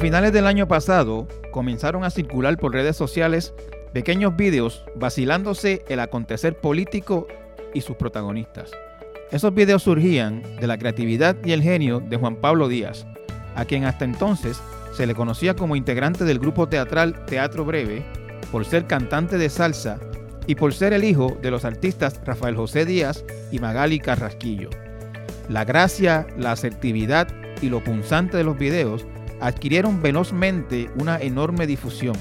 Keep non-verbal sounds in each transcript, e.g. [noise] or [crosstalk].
finales del año pasado comenzaron a circular por redes sociales pequeños vídeos vacilándose el acontecer político y sus protagonistas. Esos videos surgían de la creatividad y el genio de Juan Pablo Díaz, a quien hasta entonces se le conocía como integrante del grupo teatral Teatro Breve, por ser cantante de salsa y por ser el hijo de los artistas Rafael José Díaz y Magali Carrasquillo. La gracia, la asertividad y lo punzante de los videos adquirieron velozmente una enorme difusión,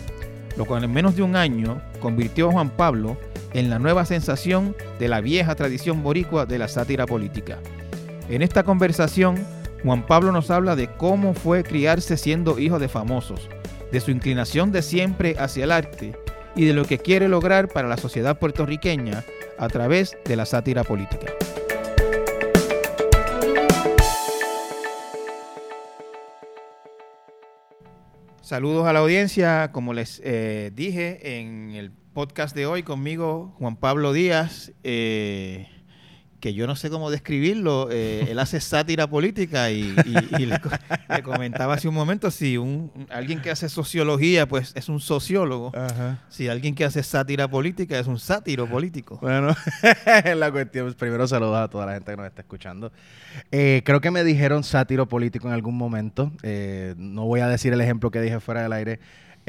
lo cual en menos de un año convirtió a Juan Pablo en la nueva sensación de la vieja tradición boricua de la sátira política. En esta conversación, Juan Pablo nos habla de cómo fue criarse siendo hijo de famosos, de su inclinación de siempre hacia el arte y de lo que quiere lograr para la sociedad puertorriqueña a través de la sátira política. Saludos a la audiencia, como les eh, dije en el podcast de hoy conmigo, Juan Pablo Díaz. Eh, que yo no sé cómo describirlo, eh, él hace sátira política y, le, comentaba hace un momento, si un, alguien que hace sociología, pues es un sociólogo, si alguien que hace sátira política es un sátiro político. Bueno, [laughs] la cuestión, primero saludos a toda la gente que nos está escuchando. Eh, creo que me dijeron sátiro político en algún momento, eh, no voy a decir el ejemplo que dije fuera del aire,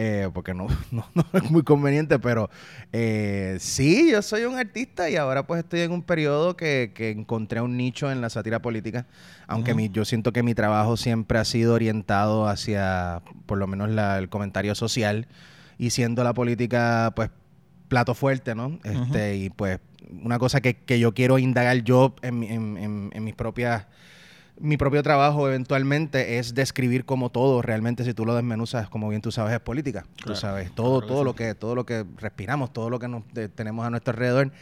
eh, porque [laughs] no, no, es muy conveniente, pero eh, sí, yo soy un artista y ahora pues estoy en un periodo que, encontré un nicho en la sátira política, aunque yo siento que mi trabajo siempre ha sido orientado hacia por lo menos el comentario social y siendo la política pues plato fuerte, ¿no? Este, Y pues una cosa que, yo quiero indagar yo en, en, en mis propias mi propio trabajo eventualmente es describir como todo, realmente si tú lo desmenuzas, como bien tú sabes, es política. tú sabes, todo, todo lo que, todo lo que respiramos, todo lo que nos, tenemos a nuestro alrededor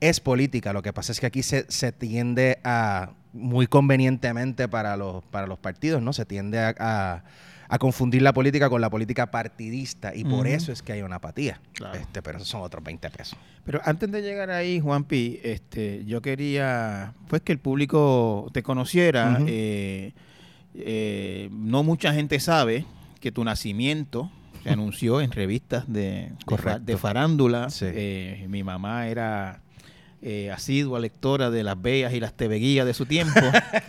es política. Lo que pasa es que aquí se, se tiende a, muy convenientemente para los, para los partidos, ¿no? Se tiende a a confundir la política con la política partidista y por eso es que hay una apatía. Este, pero esos son otros 20 pesos. Pero antes de llegar ahí, Juanpi, este, yo quería pues que el público te conociera. Eh, eh, no mucha gente sabe que tu nacimiento se anunció en revistas de, de, farándula. Eh, mi mamá era eh, asidua lectora de las Beas y las Tebeguías de su tiempo.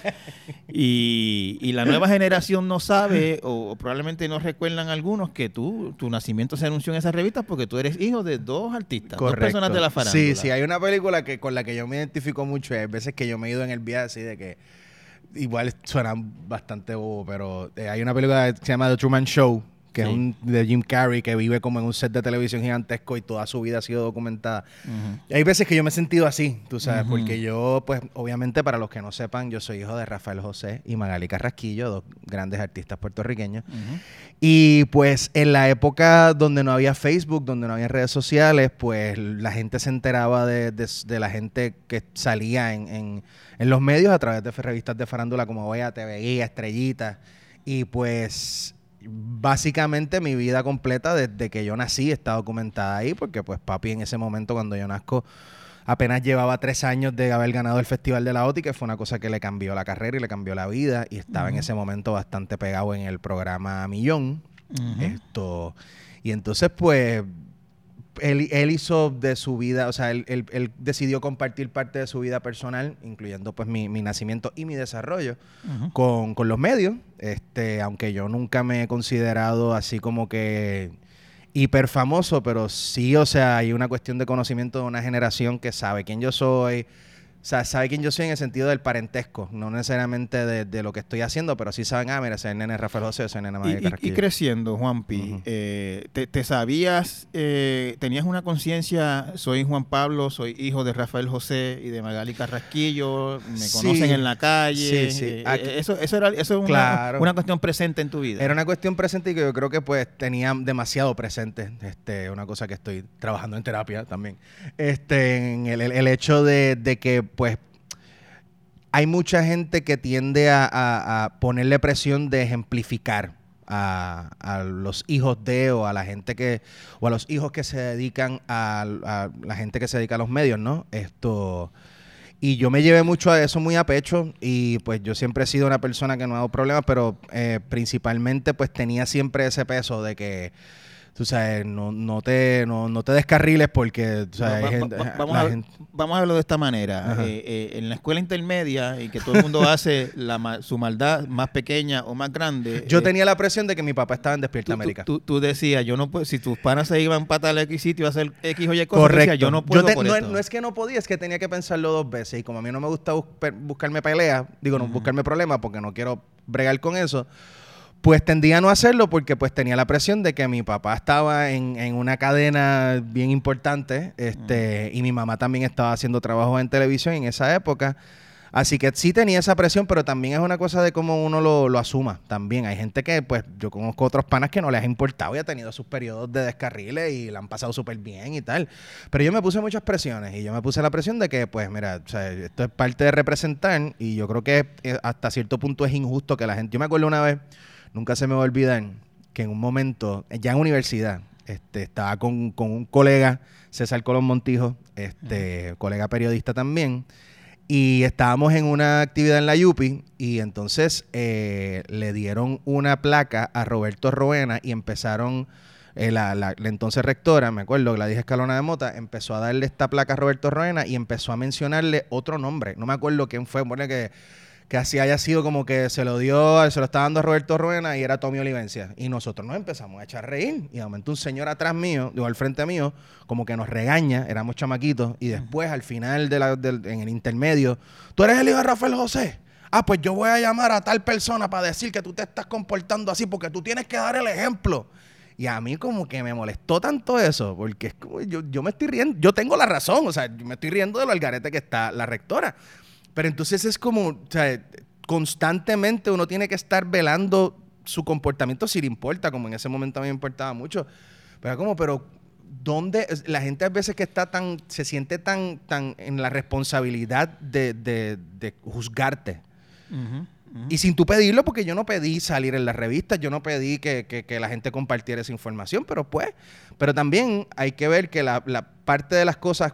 [laughs] y, la nueva generación no sabe, o, probablemente no recuerdan algunos, que tú, tu nacimiento se anunció en esas revistas porque tú eres hijo de dos artistas, dos personas de la farándula. Sí, sí, hay una película que con la que yo me identifico mucho, hay veces que yo me he ido en el viaje así de que igual suenan bastante bobo, pero eh, hay una película que se llama The Truman Show, que es un, de Jim Carrey, que vive como en un set de televisión gigantesco y toda su vida ha sido documentada. hay veces que yo me he sentido así, tú sabes, porque yo, pues, obviamente, para los que no sepan, yo soy hijo de Rafael José y Magali Carrasquillo, dos grandes artistas puertorriqueños. Y pues en la época donde no había Facebook, donde no había redes sociales, pues la gente se enteraba de, la gente que salía en, los medios a través de revistas de farándula como Voy a TV, Estrellita. Y pues básicamente mi vida completa desde que yo nací está documentada ahí, porque pues papi en ese momento cuando yo nazco apenas llevaba tres años de haber ganado el Festival de la OTI, que fue una cosa que le cambió la carrera y le cambió la vida, y estaba en ese momento bastante pegado en el programa Millón. Esto. Y entonces, pues, él, hizo de su vida, o sea, él, decidió compartir parte de su vida personal, incluyendo pues mi, nacimiento y mi desarrollo, con, los medios. Este, aunque yo nunca me he considerado así como que hiper famoso, pero sí, o sea, hay una cuestión de conocimiento de una generación que sabe quién yo soy, sea, sabe quién yo soy en el sentido del parentesco, no necesariamente de, lo que estoy haciendo, pero sí saben, ah, mira, soy el nene Rafael José, soy el nene María y, y, creciendo, Juanpi, eh, te, sabías, eh, tenías una conciencia, soy Juan Pablo, soy hijo de Rafael José y de Magali Carrasquillo, me conocen en la calle. Sí, sí. Eh, eso, eso era eso es una, una, cuestión presente en tu vida. Era una cuestión presente y que yo creo que pues tenía demasiado presente, este, una cosa que estoy trabajando en terapia también, este, en el, el hecho de, de que pues hay mucha gente que tiende a, ponerle presión de ejemplificar a, los hijos de o a la gente que o a los hijos que se dedican a, la gente que se dedica a los medios, ¿no? Esto Y yo me llevé mucho a eso muy a pecho y pues yo siempre he sido una persona que no ha dado problemas, pero eh, principalmente pues tenía siempre ese peso de que tú sabes, no, no, te, no, no te descarriles porque tú sabes, Va- hay gente- va- vamos, a, gente- vamos a verlo de esta manera. Eh, eh, en la escuela intermedia y que todo el mundo hace la, su maldad más pequeña o más grande. Yo eh, tenía la presión de que mi papá estaba en Despierta tú, América. tú- tú decías, yo no puedo, si tus panas se iban para tal X sitio a hacer X o Y cosas, Correcto. decías, yo no puedo te- por no, esto. no es que no podía, es que tenía que pensarlo dos veces. Y como a mí no me gusta buscarme peleas, digo, no buscarme problemas porque no quiero bregar con eso, pues tendía a no hacerlo porque pues tenía la presión de que mi papá estaba en, en una cadena bien importante este, y mi mamá también estaba haciendo trabajo en televisión en esa época. Así que sí tenía esa presión, pero también es una cosa de cómo uno lo, lo asuma. También hay gente que, pues, yo conozco otros panas que no les ha importado y ha tenido sus periodos de descarriles y la han pasado súper bien y tal. Pero yo me puse muchas presiones y yo me puse la presión de que, pues, mira, o sea, esto es parte de representar y yo creo que eh, hasta cierto punto es injusto que la gente. Yo me acuerdo una vez, nunca se me va a olvidar, que en un momento, ya en universidad, este, estaba con, con un colega, César Colón Montijo, este, colega periodista también. Y estábamos en una actividad en la Yupi y entonces eh, le dieron una placa a Roberto Roena y empezaron, eh, la, la- la entonces rectora, me acuerdo, Gladys Escalona de Mota, empezó a darle esta placa a Roberto Roena y empezó a mencionarle otro nombre. No me acuerdo quién fue, bueno, que, que así haya sido como que se lo dio, se lo estaba dando a Roberto Roena y era Tommy Olivencia. Y nosotros nos empezamos a echar reír. Y de momento un señor atrás mío, digo, al frente mío, como que nos regaña, éramos chamaquitos, y después al final, de la, del- en el intermedio, tú eres el hijo de Rafael José. Ah, pues yo voy a llamar a tal persona para decir que tú te estás comportando así porque tú tienes que dar el ejemplo. Y a mí como que me molestó tanto eso, porque es como yo, yo me estoy riendo, yo tengo la razón, o sea, yo me estoy riendo de lo algarete que está la rectora. Pero entonces es como, o sea, constantemente uno tiene que estar velando su comportamiento si le importa, como en ese momento a mí me importaba mucho. Pero como, pero ¿dónde? La gente a veces que está tan, se siente tan, tan en la responsabilidad de, de- de juzgarte. Y sin tú pedirlo, porque yo no pedí salir en las revistas, yo no pedí que, que- que la gente compartiera esa información, pero pues, pero también hay que ver que la, la parte de las cosas,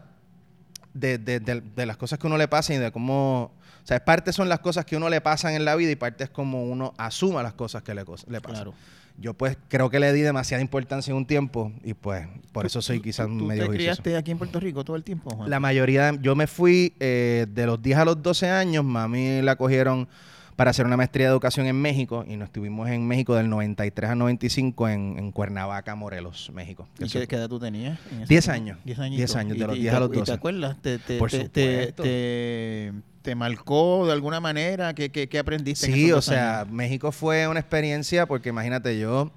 de, de- de- de las cosas que uno le pasan y de cómo, o sea, parte son las cosas que uno le pasan en la vida y parte es como uno asuma las cosas que le, le pasan. Claro. Yo pues creo que le di demasiada importancia en un tiempo y pues por eso soy ¿Tú- quizás tú medio te juicioso. criaste aquí en Puerto Rico todo el tiempo, Juan? La mayoría, de- yo me fui eh, de los 10 a los 12 años, mami la cogieron para hacer una maestría de educación en México y nos estuvimos en México del 93 al 95 en, en Cuernavaca, Morelos, México. ¿Y qué, qué edad tú tenías? en ese 10 tiempo? años. 10 añitos. 10 años, de ¿Y los te- 10 y a los te- ¿Y 12? te acuerdas? ¿Te, te, Por supuesto. te- te marcó de alguna manera? ¿Qué, qué, qué aprendiste? en Sí, esos o sea, años? México fue una experiencia porque imagínate, yo,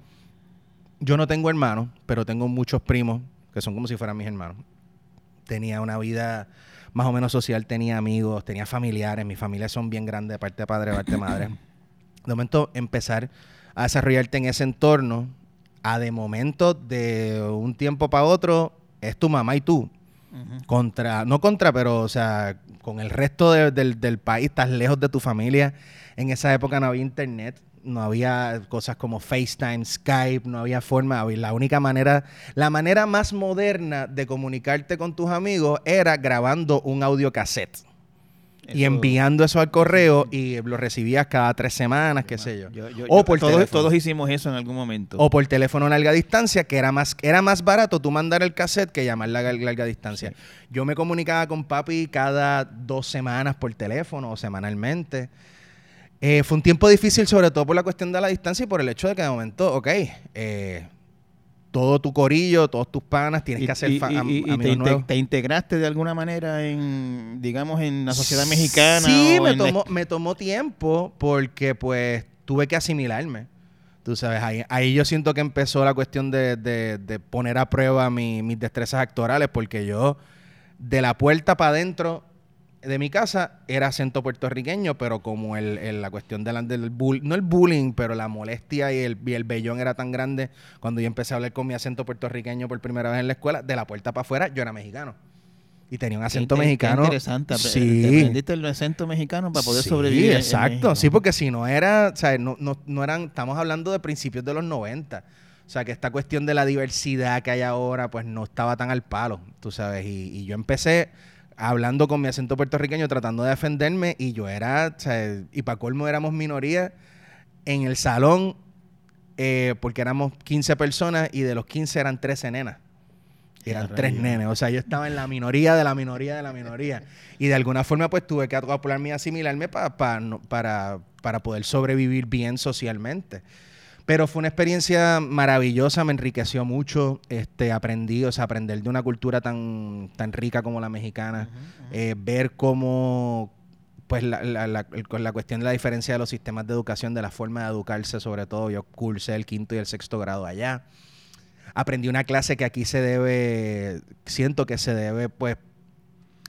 yo no tengo hermanos, pero tengo muchos primos que son como si fueran mis hermanos. Tenía una vida más o menos social, tenía amigos, tenía familiares, mis familias son bien grandes, de parte de padre, de parte de madre. [coughs] De momento empezar a desarrollarte en ese entorno, a de momento, de un tiempo para otro, es tu mamá y tú contra, no contra, pero o sea, con el resto de- del, del país, estás lejos de tu familia. En esa época no había internet, no había cosas como FaceTime, Skype, no había forma. La única manera, la manera más moderna de comunicarte con tus amigos era grabando un audio cassette y enviando eso al correo y lo recibías cada tres semanas, qué sé yo. Yo- yo- o por todos, teléfono. todos hicimos eso en algún momento. O por teléfono a larga distancia, que era más, era más barato tú mandar el cassette que llamar a larga, larga distancia. Yo me comunicaba con papi cada dos semanas por teléfono o semanalmente. Eh, fue un tiempo difícil, sobre todo por la cuestión de la distancia y por el hecho de que de momento, ok, eh, todo tu corillo, todos tus panas, tienes Y- que hacer y- fa- y- y- te, integraste de alguna manera en, digamos, en la sociedad mexicana. Sí, me la- tomó, me tomó tiempo porque pues tuve que asimilarme. Tú sabes, ahí, ahí yo siento que empezó la cuestión de, de- de poner a prueba mi- mis destrezas actorales porque yo de la puerta para adentro de mi casa era acento puertorriqueño, pero como el, el- la cuestión de la- del bull, no el bullying, pero la molestia y el, y el vellón era tan grande cuando yo empecé a hablar con mi acento puertorriqueño por primera vez en la escuela, de la puerta para afuera yo era mexicano. Y tenía un acento inte- qué mexicano. interesante. apre- Sí. Te aprendiste el acento mexicano para poder Sí, sobrevivir. en exacto. Sí, porque si no era, o sea, no, no, no eran, estamos hablando de principios de los 90. O sea, que esta cuestión de la diversidad que hay ahora, pues no estaba tan al palo, tú sabes. Y, y yo empecé hablando con mi acento puertorriqueño, tratando de defenderme, y yo era, o sea, y para colmo éramos minoría en el salón, eh, porque éramos 15 personas y de los 15 eran 13 nenas. Eran tres nenes. O sea, yo estaba en la minoría de la minoría de la minoría. Y de alguna forma, pues tuve que acoplarme y asimilarme pa- pa- no- para, para poder sobrevivir bien socialmente. Pero fue una experiencia maravillosa, me enriqueció mucho. Este, aprendí, o sea, aprender de una cultura tan, tan rica como la mexicana. Eh, ver cómo, pues, la, la, la- cuestión de la diferencia de los sistemas de educación, de la forma de educarse, sobre todo. Yo cursé el quinto y el sexto grado allá. Aprendí una clase que aquí se debe, siento que se debe, pues,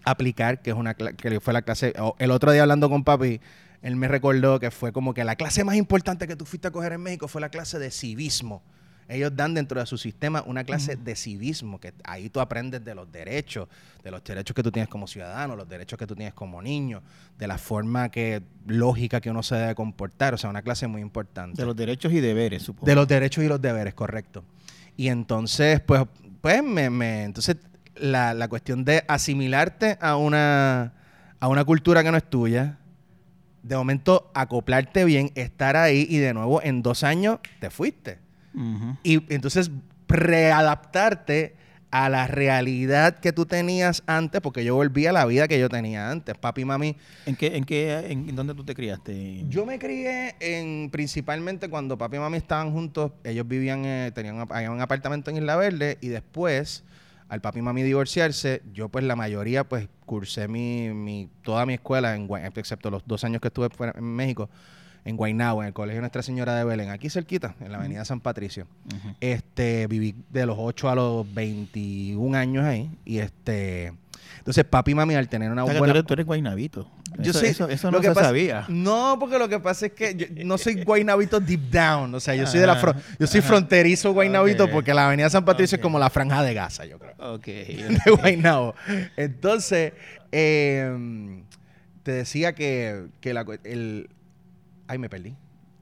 aplicar, que es una que fue la clase, el otro día hablando con papi, él me recordó que fue como que la clase más importante que tú fuiste a coger en México fue la clase de civismo. Ellos dan dentro de su sistema una clase de civismo, que ahí tú aprendes de los derechos, de los derechos que tú tienes como ciudadano, los derechos que tú tienes como niño, de la forma que lógica que uno se debe comportar, o sea, una clase muy importante. De los derechos y deberes, supongo. De los derechos y los deberes, correcto. Y entonces, pues, pues me, me- entonces la, la cuestión de asimilarte a una, a una cultura que no es tuya, de momento acoplarte bien, estar ahí y de nuevo en dos años te fuiste. Y entonces readaptarte a la realidad que tú tenías antes, porque yo volví a la vida que yo tenía antes. Papi y mami ¿En qué, en qué, en dónde tú te criaste? yo me crié en principalmente cuando papi y mami estaban juntos, ellos vivían, eh, tenían un, un apartamento en Isla Verde y después, al papi y mami divorciarse, yo pues la mayoría pues cursé mi, mi toda mi escuela, en, excepto los dos años que estuve fuera en México, en Guaynabo, en el Colegio Nuestra Señora de Belén, aquí cerquita, en la avenida San Patricio. Este, viví de los 8 a los 21 años ahí y este... Entonces, papi y mami, al tener una O sea, que buena... tú, eres, tú eres guaynabito. Yo eso, sé, eso, eso lo no que se pasa- sabía. No, porque lo que pasa es que yo no soy guaynabito deep down. O sea, yo soy de la fro- yo soy fronterizo guaynabito porque la Avenida San Patricio es como la franja de Gaza, yo creo. Ok. [laughs] De Guaynabo. Entonces, eh, te decía que, que la, el... Ay, me perdí.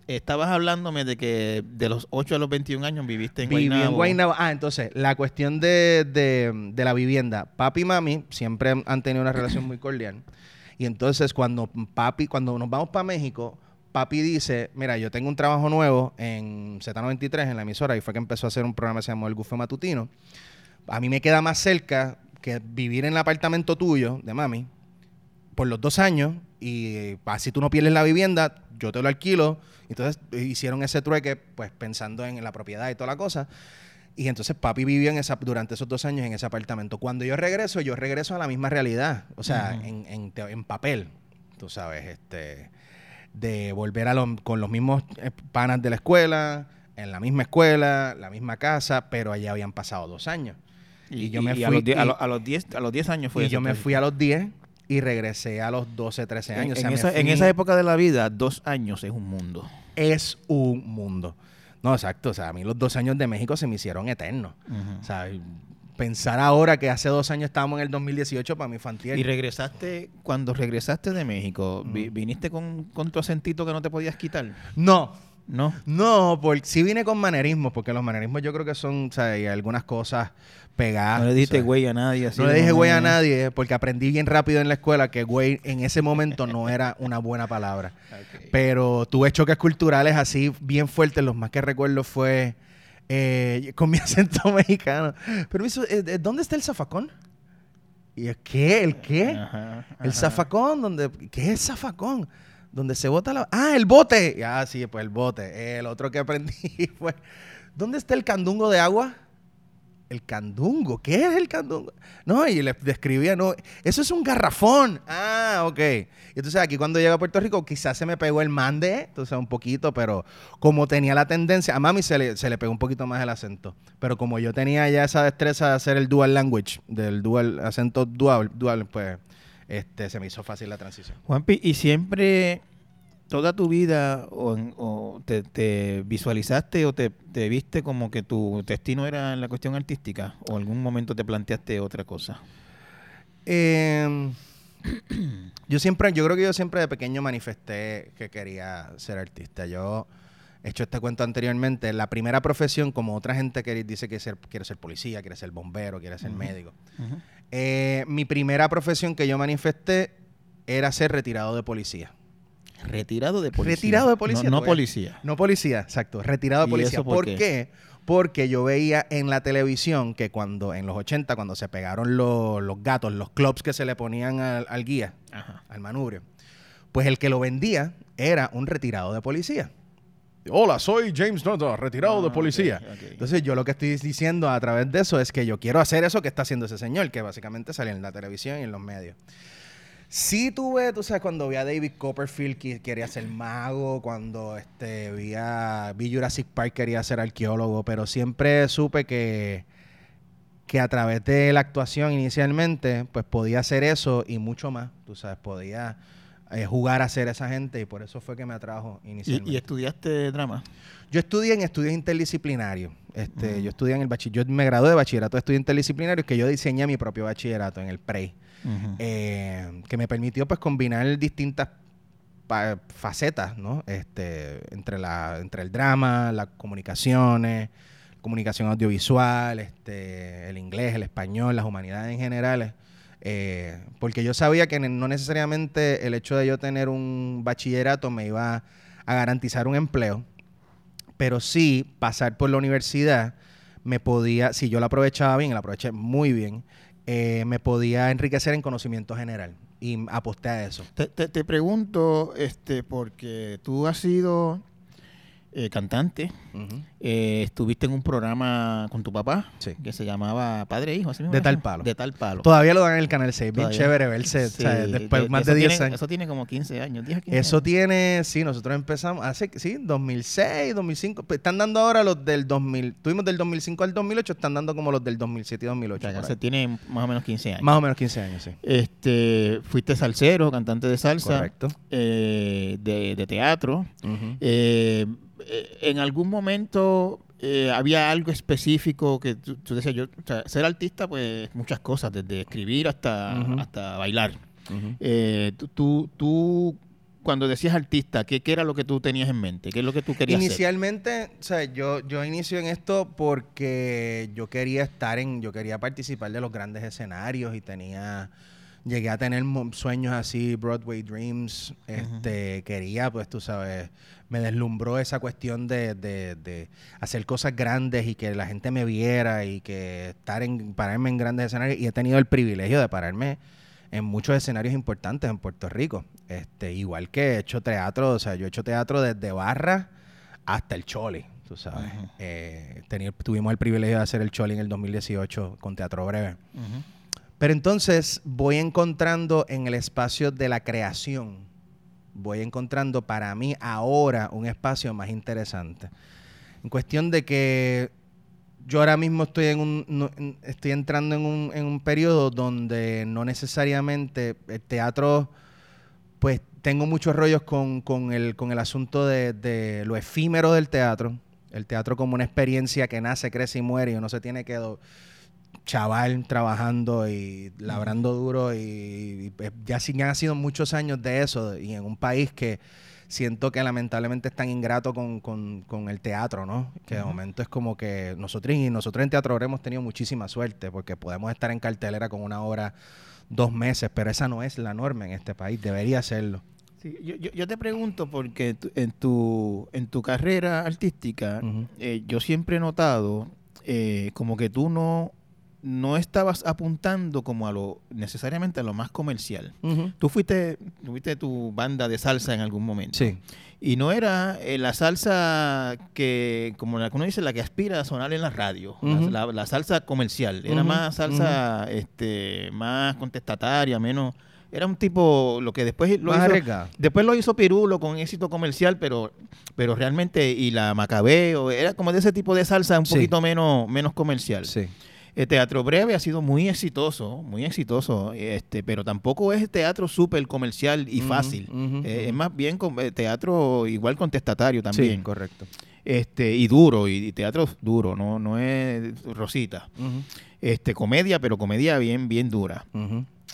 Estabas hablándome de que de los 8 a los 21 años viviste en Viví en Guaynabo. Guaynabo. Ah, entonces, la cuestión de, de- de la vivienda. Papi y mami siempre han tenido una relación muy cordial. Y entonces, cuando papi, cuando nos vamos para México, papi dice, mira, yo tengo un trabajo nuevo en Z93, en la emisora, y fue que empezó a hacer un programa que se llamó El Buffet Matutino. A mí me queda más cerca que vivir en el apartamento tuyo, de mami, por los dos años, y así tú no pierdes la vivienda, yo te lo alquilo. Entonces hicieron ese trueque, pues pensando en la propiedad y toda la cosa. Y entonces papi vivió en esa, durante esos dos años en ese apartamento. Cuando yo regreso, yo regreso a la misma realidad, o sea, en, en papel, tú sabes, este, de volver a los- con los mismos eh, panas de la escuela, en la misma escuela, la misma casa, pero allá habían pasado dos años. Y, Y yo me a fui los, a, los- a los 10, a los 10 años fue y yo me fui a los 10 y regresé a los 12, 13 En, años. O en sea, me esa, en fui- esa época de la vida, dos años es un mundo. es un mundo. No, exacto. O sea, a mí los dos años de México se me hicieron eternos. O sea, pensar ahora que hace dos años estábamos en el 2018 para mí fue antier. Y regresaste, cuando regresaste de México, vi- viniste con, con tu acentito que no te podías quitar. No, ¿No? no, porque sí vine con manerismos, porque los manerismos yo creo que son, o sea, hay algunas cosas pegadas. no le o sea, güey a nadie. así No le dije güey a nadie, porque aprendí bien rápido en la escuela que güey en ese momento no era una buena palabra. [laughs] Ok. Pero tuve choques culturales así bien fuertes. Los más que recuerdo fue eh, con mi [laughs] acento mexicano. Permiso, eh, ¿dónde está el zafacón? ¿Y el qué? ¿El qué? Ajá, El zafacón, donde, ¿qué es zafacón? Donde se bota la... Ah, el bote. Ah, sí, pues el bote. El otro que aprendí [laughs] fue, ¿dónde está el candungo de agua? El candungo, ¿qué es el candungo? No, y le describía, no, eso es un garrafón. Ah, ok. Entonces aquí cuando llegué a Puerto Rico quizás se me pegó el mande, entonces un poquito, pero como tenía la tendencia, a mami se le, se le pegó un poquito más el acento, pero como yo tenía ya esa destreza de hacer el dual language, del dual acento dual, dual pues este, se me hizo fácil la transición. Juanpi, ¿y siempre, toda tu vida, o, o te, te visualizaste o te, te viste como que tu destino era en la cuestión artística? ¿O algún momento te planteaste otra cosa? Eh, [coughs] yo siempre, yo creo que yo siempre de pequeño manifesté que quería ser artista. Yo he hecho este cuento anteriormente. La primera profesión, como otra gente que dice que ser, quiere ser policía, quiere ser bombero, quiere ser Ujú. médico. Eh, mi primera profesión que yo manifesté era ser retirado de policía. Retirado de policía. Retirado de policía. No, policía. No policía, exacto. Retirado de ¿Y policía. por ¿Por, qué? qué? Porque yo veía en la televisión que cuando, en los 80, cuando se pegaron los, los gatos, los clubs que se le ponían al, al guía, Ajá. al manubrio, pues el que lo vendía era un retirado de policía. Hola, soy James Noto, retirado de Ah, policía. Entonces yo lo que estoy diciendo a través de eso es que yo quiero hacer eso que está haciendo ese señor, que básicamente sale en la televisión y en los medios. Sí tuve, tú sabes, cuando vi a David Copperfield que quería ser mago, cuando este, vi a vi Jurassic Park quería ser arqueólogo, pero siempre supe que, que a través de la actuación inicialmente, pues podía hacer eso y mucho más, tú sabes, podía eh, jugar a ser esa gente y por eso fue que me atrajo inicialmente. ¿Y, y estudiaste drama? Yo estudié en estudios interdisciplinarios. Este. Yo estudié en el bachiller, yo me gradué de bachillerato de estudios interdisciplinarios que yo diseñé mi propio bachillerato en el PREI, eh, que me permitió pues combinar distintas facetas, ¿no? Este, entre la, entre el drama, las comunicaciones, comunicación audiovisual, este, el inglés, el español, las humanidades en general. Eh, porque yo sabía que no necesariamente el hecho de yo tener un bachillerato me iba a garantizar un empleo, pero sí pasar por la universidad me podía, si yo la aprovechaba bien, la aproveché muy bien, eh, me podía enriquecer en conocimiento general y aposté a eso. Te, te- te pregunto, este, porque tú has sido eh, cantante, Ujú. eh, estuviste en un programa con tu papá Sí. que se llamaba Padre e Hijo, así De tal palo. De tal palo. Todavía lo dan en el Canal 6, bien chévere verse, Sí, o sea, después de- más de 10 tiene- años. Eso tiene como 15 años, 10 a 15 Eso años. tiene, sí, nosotros empezamos hace, sí, 2006, 2005. Pues están dando ahora los del 2000. Tuvimos del 2005 al 2008, están dando como los del 2007 y O 2008. sea, que por se tiene más o menos 15 años. Más o menos 15 años, sí. Este, fuiste salsero, cantante de salsa, Correcto. eh, de, de teatro. Ujú. Eh, eh, en algún momento eh, había algo específico que tú, tú decías, yo, o sea, ser artista, pues muchas cosas, desde escribir hasta, Ujú. hasta bailar. Ujú. Eh, tú, tú, tú, cuando decías artista, ¿qué, ¿qué era lo que tú tenías en mente? ¿Qué es lo que tú querías hacer? Inicialmente, o sea, yo, yo inicio en esto porque yo quería estar en, yo quería participar de los grandes escenarios y tenía, llegué a tener sueños así, Broadway Dreams, este, quería, pues tú sabes, me deslumbró esa cuestión de, de, de hacer cosas grandes y que la gente me viera y que estar en, pararme en grandes escenarios y he tenido el privilegio de pararme en muchos escenarios importantes en Puerto Rico. Este, igual que he hecho teatro, o sea, yo he hecho teatro desde barra hasta el Choli, tú sabes. Eh, teni- tuvimos el privilegio de hacer el Choli en el 2018 con Teatro Breve. Ujú. Pero entonces voy encontrando en el espacio de la creación, voy encontrando para mí ahora un espacio más interesante. En cuestión de que yo ahora mismo estoy en un estoy entrando en un, en periodo donde no necesariamente el teatro pues tengo muchos rollos con, el, asunto de, de lo efímero del teatro. El teatro como una experiencia que nace, crece y muere y uno se tiene que chaval trabajando y labrando duro y, y, pues, ya, sí- han sido muchos años de eso y en un país que siento que lamentablemente es tan ingrato con, con- con el teatro, ¿no? Que de momento es como que nosotros y nosotros en Teatro hemos tenido muchísima suerte porque podemos estar en cartelera con una obra dos meses, pero esa no es la norma en este país, debería serlo. Sí, yo, yo- yo te pregunto porque tu- en, tu, en tu carrera artística, eh, yo siempre he notado eh, como que tú no, no estabas apuntando como a lo necesariamente a lo más comercial. Tú fuiste, tuviste tu banda de salsa en algún momento. Sí. Y no era eh, la salsa que, como la que uno dice, la que aspira a sonar en la radio. La- Ujú. la, la salsa comercial. Era más salsa este, más contestataria, menos. Era un tipo, lo que después lo Más hizo. Después lo hizo Pirulo con éxito comercial, pero, pero realmente, y la Macabeo, era como de ese tipo de salsa un Sí. poquito menos, menos comercial. Sí. El teatro breve ha sido muy exitoso, muy exitoso, este, pero tampoco es teatro súper comercial y fácil. Eh. Es más bien eh, teatro igual contestatario Sí, también. correcto. este, y duro, y, y teatro duro, no, no es rosita. Este, comedia, pero comedia bien, bien dura.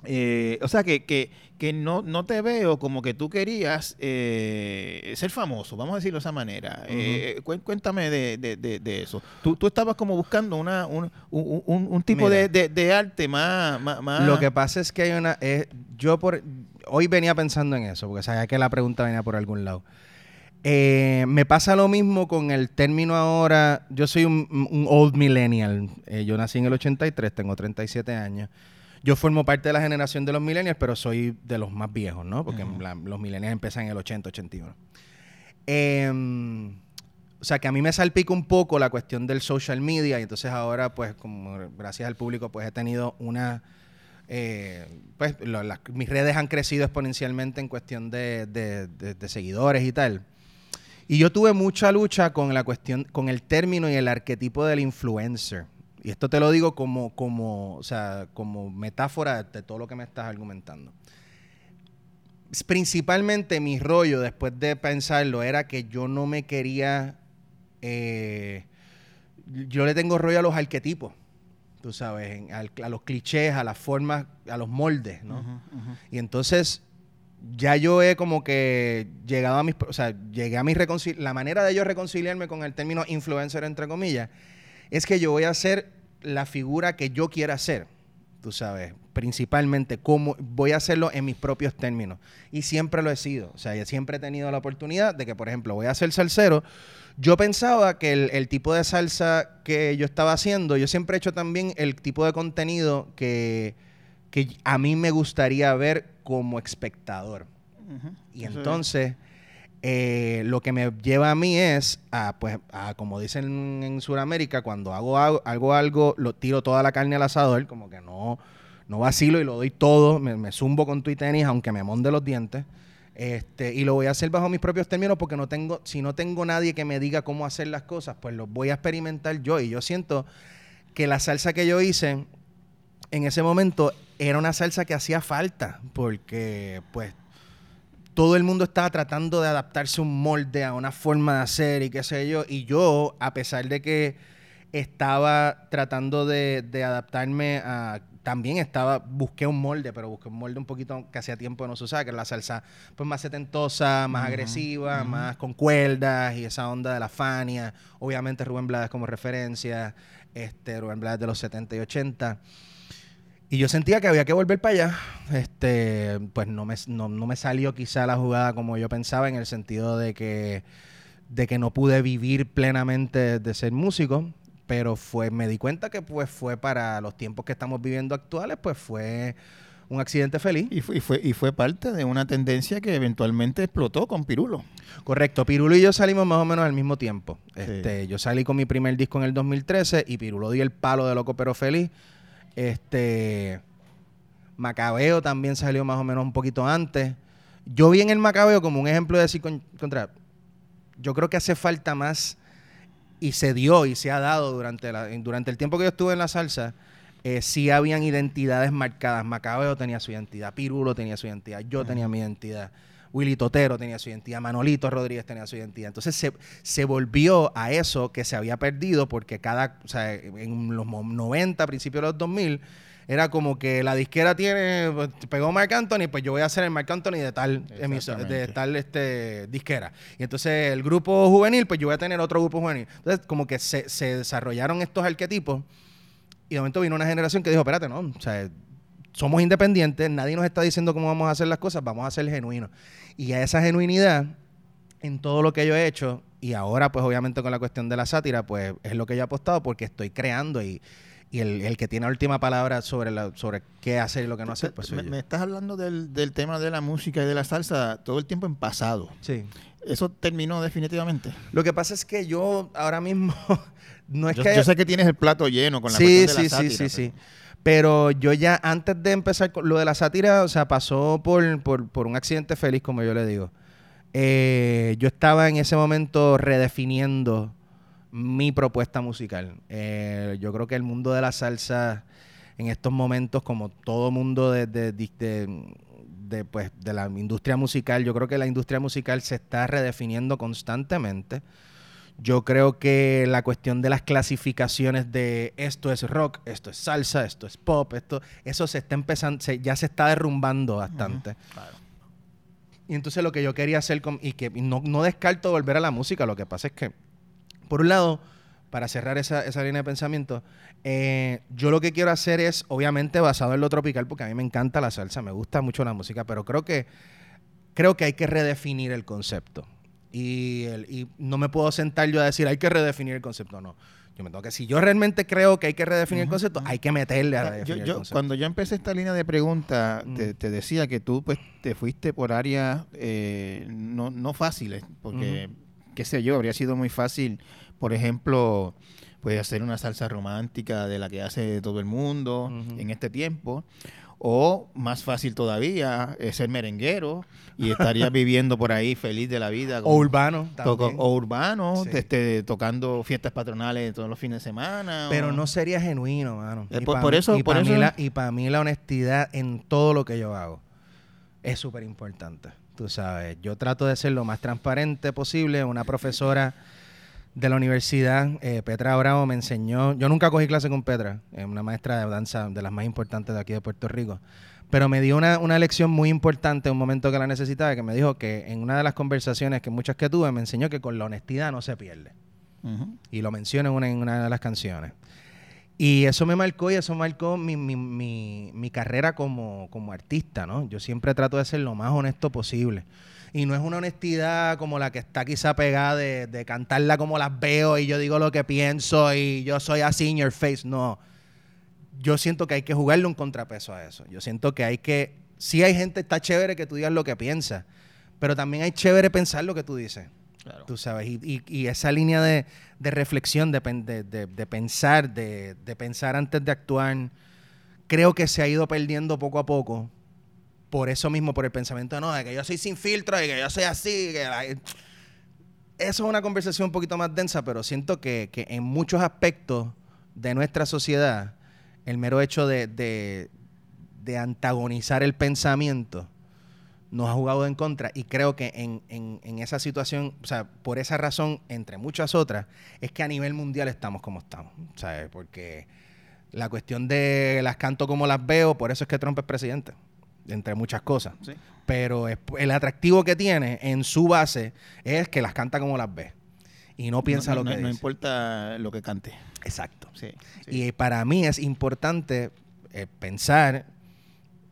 Eh, o sea, que, que, que no, no te veo como que tú querías eh, ser famoso, vamos a decirlo de esa manera. Eh, cuéntame de, de, de, eso. Tú, tú, estabas como buscando una, un, un, un tipo de, arte más, más, Lo que pasa es que hay una... yo por hoy venía pensando en eso, porque sabía que la pregunta venía por algún lado. me pasa lo mismo con el término ahora. Yo soy un, old millennial. yo nací en el 83, tengo 37 años. Yo formo parte de la generación de los millennials, pero soy de los más viejos, ¿no? Porque los millennials empiezan en el 80, 81. Em, o sea, que a mí me salpica un poco la cuestión del social media y entonces ahora, pues, como gracias al público, pues he tenido una... Eh, pues mis redes han crecido exponencialmente en cuestión de, de, seguidores y tal. Y yo tuve mucha lucha con la cuestión, con el término y el arquetipo del influencer. Y esto te lo digo como, como, o sea, como metáfora de todo lo que me estás argumentando. Principalmente mi rollo, después de pensarlo, era que yo no me quería... Eh, yo le tengo rollo a los arquetipos, tú sabes, a los clichés, a las formas, a los moldes, ¿no? Y entonces ya yo he como que llegado a mis, o sea, llegué a mi la manera de yo reconciliarme con el término influencer entre comillas es que yo voy a ser la figura que yo quiera ser, tú sabes, principalmente cómo voy a hacerlo en mis propios términos. Y siempre lo he sido, o sea, siempre he tenido la oportunidad de que, por ejemplo, voy a ser salsero. Yo pensaba que el, tipo de salsa que yo estaba haciendo, yo siempre he hecho también el tipo de contenido que, que a mí me gustaría ver como espectador. Y entonces... Eh, lo que me lleva a mí es a, pues, a, como dicen en, Sudamérica, cuando hago algo, algo, lo tiro toda la carne al asador, como que no, no vacilo y lo doy todo, me, zumbo con tu tenis, aunque me monde los dientes. Este, y lo voy a hacer bajo mis propios términos porque no tengo, si no tengo nadie que me diga cómo hacer las cosas, pues lo voy a experimentar yo. Y yo siento que la salsa que yo hice en ese momento era una salsa que hacía falta, porque pues todo el mundo estaba tratando de adaptarse a un molde, a una forma de hacer y qué sé yo. Y yo, a pesar de que estaba tratando de, adaptarme a también estaba, busqué un molde, pero busqué un molde un poquito que hacía tiempo no se usaba, que era la salsa pues más setentosa, más agresiva, más con cuerdas y esa onda de la Fania. Obviamente Rubén Blades como referencia, este Rubén Blades de los 70 y 80. Y yo sentía que había que volver para allá. Este, pues no me, no, me salió quizá la jugada como yo pensaba, en el sentido de que, de que no pude vivir plenamente de ser músico. Pero fue, me di cuenta que pues fue para los tiempos que estamos viviendo actuales, pues fue un accidente feliz. Y fue, y fue, y fue parte de una tendencia que eventualmente explotó con Pirulo. Correcto, Pirulo y yo salimos más o menos al mismo tiempo. Este, Yo salí con mi primer disco en el 2013 y Pirulo dio el palo de Loco Pero Feliz este. Macabeo también salió más o menos un poquito antes. Yo vi en el Macabeo como un ejemplo de decir contra. Yo creo que hace falta más y se dio y se ha dado durante, la, durante el tiempo que yo estuve en la salsa. Eh, sí habían identidades marcadas. Macabeo tenía su identidad, Pirulo tenía su identidad, yo tenía mi identidad. Willy Totero tenía su identidad, Manolito Rodríguez tenía su identidad. Entonces se, se volvió a eso que se había perdido porque cada, o sea, en los 90, principios de los 2000, era como que la disquera tiene, pues, pegó Marc Anthony, pues yo voy a hacer el Marc Anthony de tal emisor, de tal este, disquera. Y entonces el grupo juvenil, pues yo voy a tener otro grupo juvenil. Entonces como que se, se desarrollaron estos arquetipos y de momento vino una generación que dijo, espérate, no, o sea, somos independientes, nadie nos está diciendo cómo vamos a hacer las cosas, vamos a ser genuinos. Y a esa genuinidad, en todo lo que yo he hecho, y ahora pues obviamente con la cuestión de la sátira, pues es lo que yo he apostado porque estoy creando y, el, que tiene la última palabra sobre la, sobre qué hacer y lo que no hacer, pues me, me, estás hablando del, del, tema de la música y de la salsa todo el tiempo en pasado. Sí. ¿Eso terminó definitivamente? Lo que pasa es que yo ahora mismo [laughs] no es que... Yo sé que tienes el plato lleno con la sí, cuestión de la sátira. Sí, sí, sí, sí. Pero yo ya antes de empezar con lo de la sátira, o sea, pasó por, por, un accidente feliz, como yo le digo. Eh, yo estaba en ese momento redefiniendo mi propuesta musical. Eh, yo creo que el mundo de la salsa en estos momentos, como todo mundo de, de, pues, de la industria musical, yo creo que la industria musical se está redefiniendo constantemente Yo creo que la cuestión de las clasificaciones de esto es rock, esto es salsa, esto es pop, esto, eso se está empezando, ya se está derrumbando bastante. Y entonces lo que yo quería hacer, con, y que no, no, descarto volver a la música, lo que pasa es que, por un lado, para cerrar esa, esa línea de pensamiento, eh, yo lo que quiero hacer es, obviamente, basado en lo tropical, porque a mí me encanta la salsa, me gusta mucho la música, pero creo que, creo que hay que redefinir el concepto. Y, no me puedo sentar yo a decir, hay que redefinir el concepto. No. Yo me tengo que, si yo realmente creo que hay que redefinir el concepto, hay que meterle a redefinir el concepto. Cuando yo empecé esta línea de preguntas, te, decía que tú pues te fuiste por áreas eh, no, no fáciles, porque, qué sé yo, habría sido muy fácil, por ejemplo, pues hacer una salsa romántica de la que hace todo el mundo en este tiempo o más fácil todavía, es ser merenguero y estaría [laughs] viviendo por ahí feliz de la vida. o urbano. o urbano, este, tocando fiestas patronales todos los fines de semana. Pero no sería genuino, mano. Eh, por, eso, y para mí y mí la honestidad en todo lo que yo hago es súper importante. Tú sabes, yo trato de ser lo más transparente posible. Una profesora de la universidad, eh, Petra Bravo me enseñó, yo nunca cogí clase con Petra, es una maestra de danza de las más importantes de aquí de Puerto Rico, pero me dio una, una lección muy importante en un momento que la necesitaba, que me dijo que en una de las conversaciones que muchas que tuve, me enseñó que con la honestidad no se pierde. Y lo menciona en una, en una de las canciones. Y eso me marcó y eso marcó mi, mi, mi, mi carrera como, como artista, ¿no? Yo siempre trato de ser lo más honesto posible. Y no es una honestidad como la que está quizá pegada de, cantarla como las veo y yo digo lo que pienso y yo soy así in your face. No. Yo siento que hay que jugarle un contrapeso a eso. Yo siento que hay que. Sí, hay gente, está chévere que tú digas lo que piensas, pero también hay chévere pensar lo que tú dices. Claro. Tú sabes, y, esa línea de, reflexión, de, de pensar, de, pensar antes de actuar, creo que se ha ido perdiendo poco a poco por eso mismo, por el pensamiento, no, de que yo soy sin filtro y que yo soy así. Que Eso es una conversación un poquito más densa, pero siento que, en muchos aspectos de nuestra sociedad, el mero hecho de, de, antagonizar el pensamiento nos ha jugado en contra y creo que en, en, en, esa situación, o sea, por esa razón, entre muchas otras, es que a nivel mundial estamos como estamos, ¿sabes? Porque la cuestión de las canto como las veo, por eso es que Trump es presidente entre muchas cosas. Pero el atractivo que tiene en su base es que las canta como las ve. Y no piensa lo que No importa lo que cante. Exacto. Y para mí es importante eh, pensar,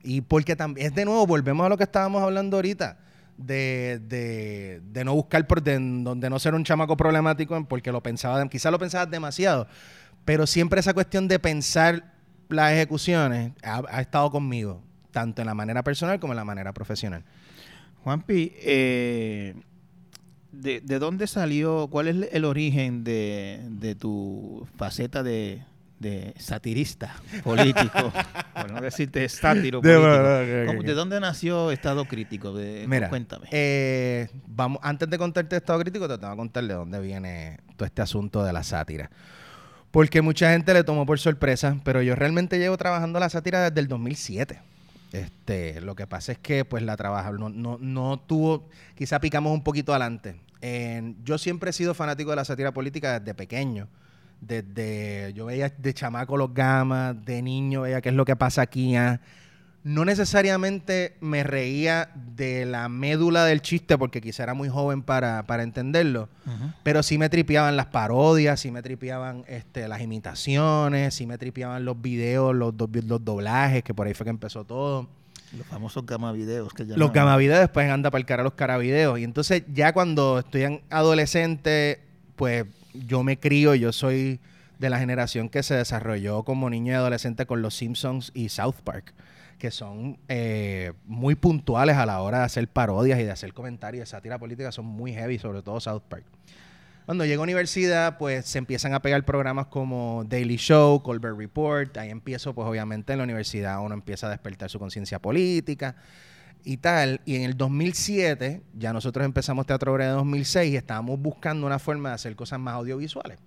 y porque también, es de nuevo, volvemos a lo que estábamos hablando ahorita, de, de, de no buscar por de, donde no ser un chamaco problemático, porque lo pensaba, quizás lo pensabas demasiado, pero siempre esa cuestión de pensar las ejecuciones ha estado conmigo tanto en la manera personal como en la manera profesional. Juanpi, eh, de, dónde salió, cuál es el origen de, tu faceta de, satirista [laughs] político? por no decirte sátiro político. De, dónde nació Estado Crítico? Mira, cuéntame. Eh, vamos, antes de contarte Estado Crítico, te tengo que contar de dónde viene todo este asunto de la sátira. Porque mucha gente le tomó por sorpresa, pero yo realmente llevo trabajando la sátira desde el 2007. Este, lo que pasa es que pues la trabaja, no, no, no tuvo, quizá picamos un poquito adelante. yo siempre he sido fanático de la sátira política desde pequeño. Desde, yo veía de chamaco los gamas, de niño veía qué es lo que pasa aquí. Ah no necesariamente me reía de la médula del chiste porque quizá era muy joven para, entenderlo, pero sí me tripeaban las parodias, sí me tripeaban este, las imitaciones, sí me tripeaban los videos, los, los doblajes, que por ahí fue que empezó todo. Los famosos gama videos que ya Los gama videos después anda para el cara los cara videos. Y entonces ya cuando estoy en adolescente, pues yo me crío, yo soy de la generación que se desarrolló como niño y adolescente con los Simpsons y South Park que son eh, muy puntuales a la hora de hacer parodias y de hacer comentarios de sátira política, son muy heavy, sobre todo South Park. Cuando llego a universidad, pues se empiezan a pegar programas como Daily Show, Colbert Report. Ahí empiezo, pues obviamente en la universidad uno empieza a despertar su conciencia política y tal. Y en el 2007, ya nosotros empezamos Teatro Obrero en 2006 y estábamos buscando una forma de hacer cosas más audiovisuales.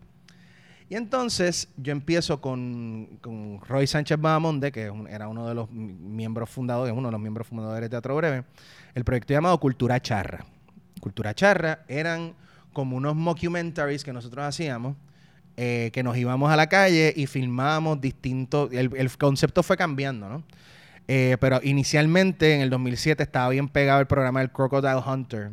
Y entonces yo empiezo con, Roy Sánchez Bahamonde, que era uno de los miembros fundadores, uno de los miembros fundadores de Teatro Breve, el proyecto llamado Cultura Charra. Cultura Charra eran como unos mockumentaries que nosotros hacíamos, eh, que nos íbamos a la calle y filmábamos distintos, el, el concepto fue cambiando, ¿no? Eh, pero inicialmente, en el 2007, estaba bien pegado el programa del Crocodile Hunter.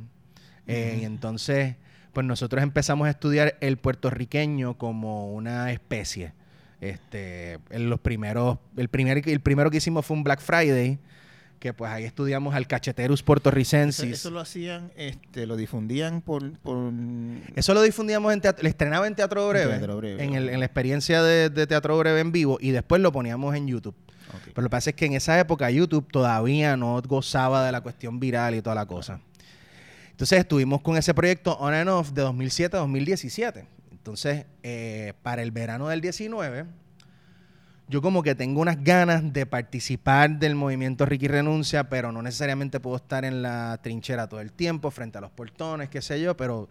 Eh, y entonces, pues nosotros empezamos a estudiar el puertorriqueño como una especie. Este, en los primeros, el, primer, el primero que hicimos fue un Black Friday, que pues ahí estudiamos al Cacheterus puertorricensis. Eso, eso lo hacían, este, lo difundían por, por... Eso lo difundíamos en teatro, le estrenaba en Teatro Breve, En Teatro Breve, en, el- en la experiencia de, de Teatro Breve en vivo, y después lo poníamos en YouTube. Pero lo que pasa es que en esa época YouTube todavía no gozaba de la cuestión viral y toda la cosa. Entonces estuvimos con ese proyecto on and off de 2007 a 2017. Entonces, eh, para el verano del 19, yo como que tengo unas ganas de participar del movimiento Ricky Renuncia, pero no necesariamente puedo estar en la trinchera todo el tiempo, frente a los portones, qué sé yo, pero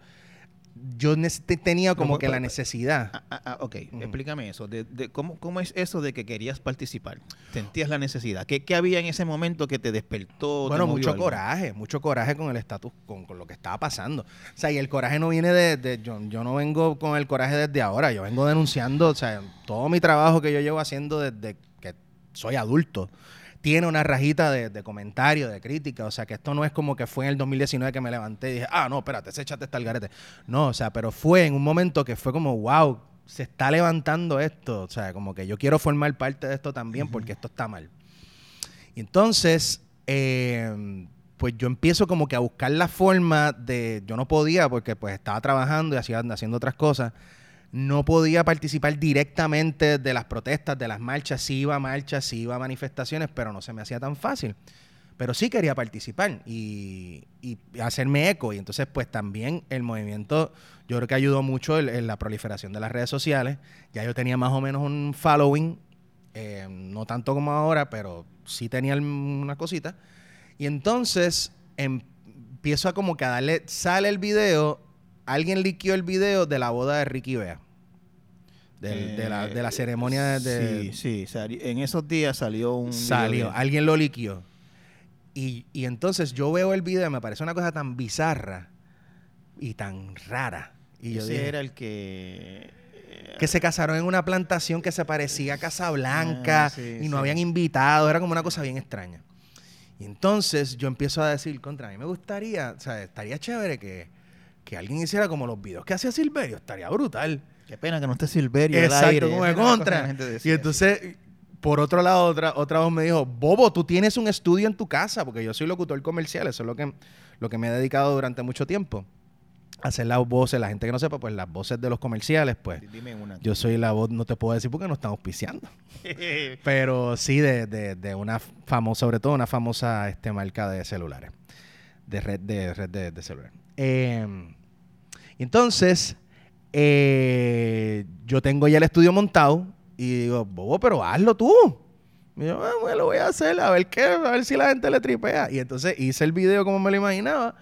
yo tenía como que la necesidad. Ah, ah, ah, ok, explícame eso. De, de ¿cómo, ¿Cómo es eso de que querías participar? ¿Sentías la necesidad? ¿Qué, qué había en ese momento que te despertó? Bueno, mucho algo? coraje, mucho coraje con el estatus, con, con lo que estaba pasando. O sea, y el coraje no viene de, de- yo, yo no vengo con el coraje desde ahora, yo vengo denunciando, o sea, todo mi trabajo que yo llevo haciendo desde que soy adulto tiene una rajita de, de comentario, de crítica, o sea, que esto no es como que fue en el 2019 que me levanté y dije, ah, no, espérate, ese échate está el garete. No, o sea, pero fue en un momento que fue como, wow, se está levantando esto, o sea, como que yo quiero formar parte de esto también porque esto está mal. Y entonces, eh, pues yo empiezo como que a buscar la forma de, yo no podía porque pues estaba trabajando y hacía, haciendo otras cosas, no podía participar directamente de las protestas, de las marchas, sí iba a marchas, sí iba a manifestaciones, pero no se me hacía tan fácil. Pero sí quería participar y, y hacerme eco. Y entonces, pues también el movimiento, yo creo que ayudó mucho en, la proliferación de las redes sociales. Ya yo tenía más o menos un following, eh, no tanto como ahora, pero sí tenía una cosita. Y entonces em- empiezo a como que a darle, sale el video, alguien liqueó el video de la boda de Ricky Bea. Del- de, la, de la Eh, ceremonia de... Sí, sí. en esos días salió un... video Salió, de- alguien lo liquió. Y, y entonces yo veo el video y me parece una cosa tan bizarra y tan rara. Y yo Ese dije, era el que... que se casaron en una plantación que se parecía a Casablanca Ah, sí, y no sí. habían invitado, era como una cosa bien extraña. Y entonces yo empiezo a decir, contra mí me gustaría, o sea, estaría chévere que, que alguien hiciera como los videos que hacía Silverio, estaría brutal. Qué pena que no esté Silverio al Exacto, aire. como de contra. Y entonces, por otro lado, otra, otra voz me dijo, Bobo, tú tienes un estudio en tu casa, porque yo soy locutor comercial, eso es lo que, lo que me he dedicado durante mucho tiempo. Hacer las voces, la gente que no sepa, pues las voces de los comerciales, pues. Dime una. Yo soy la voz, no te puedo decir porque no están auspiciando. [laughs] Pero sí de, de, de una famosa, sobre todo una famosa este, marca de celulares. De red de, red de, de celular. Eh, entonces, eh, yo tengo ya el estudio montado y digo, Bobo, pero hazlo tú. Y yo, "Ah, bueno, lo voy a hacer, a ver qué, a ver si la gente le tripea. Y entonces hice el video como me lo imaginaba.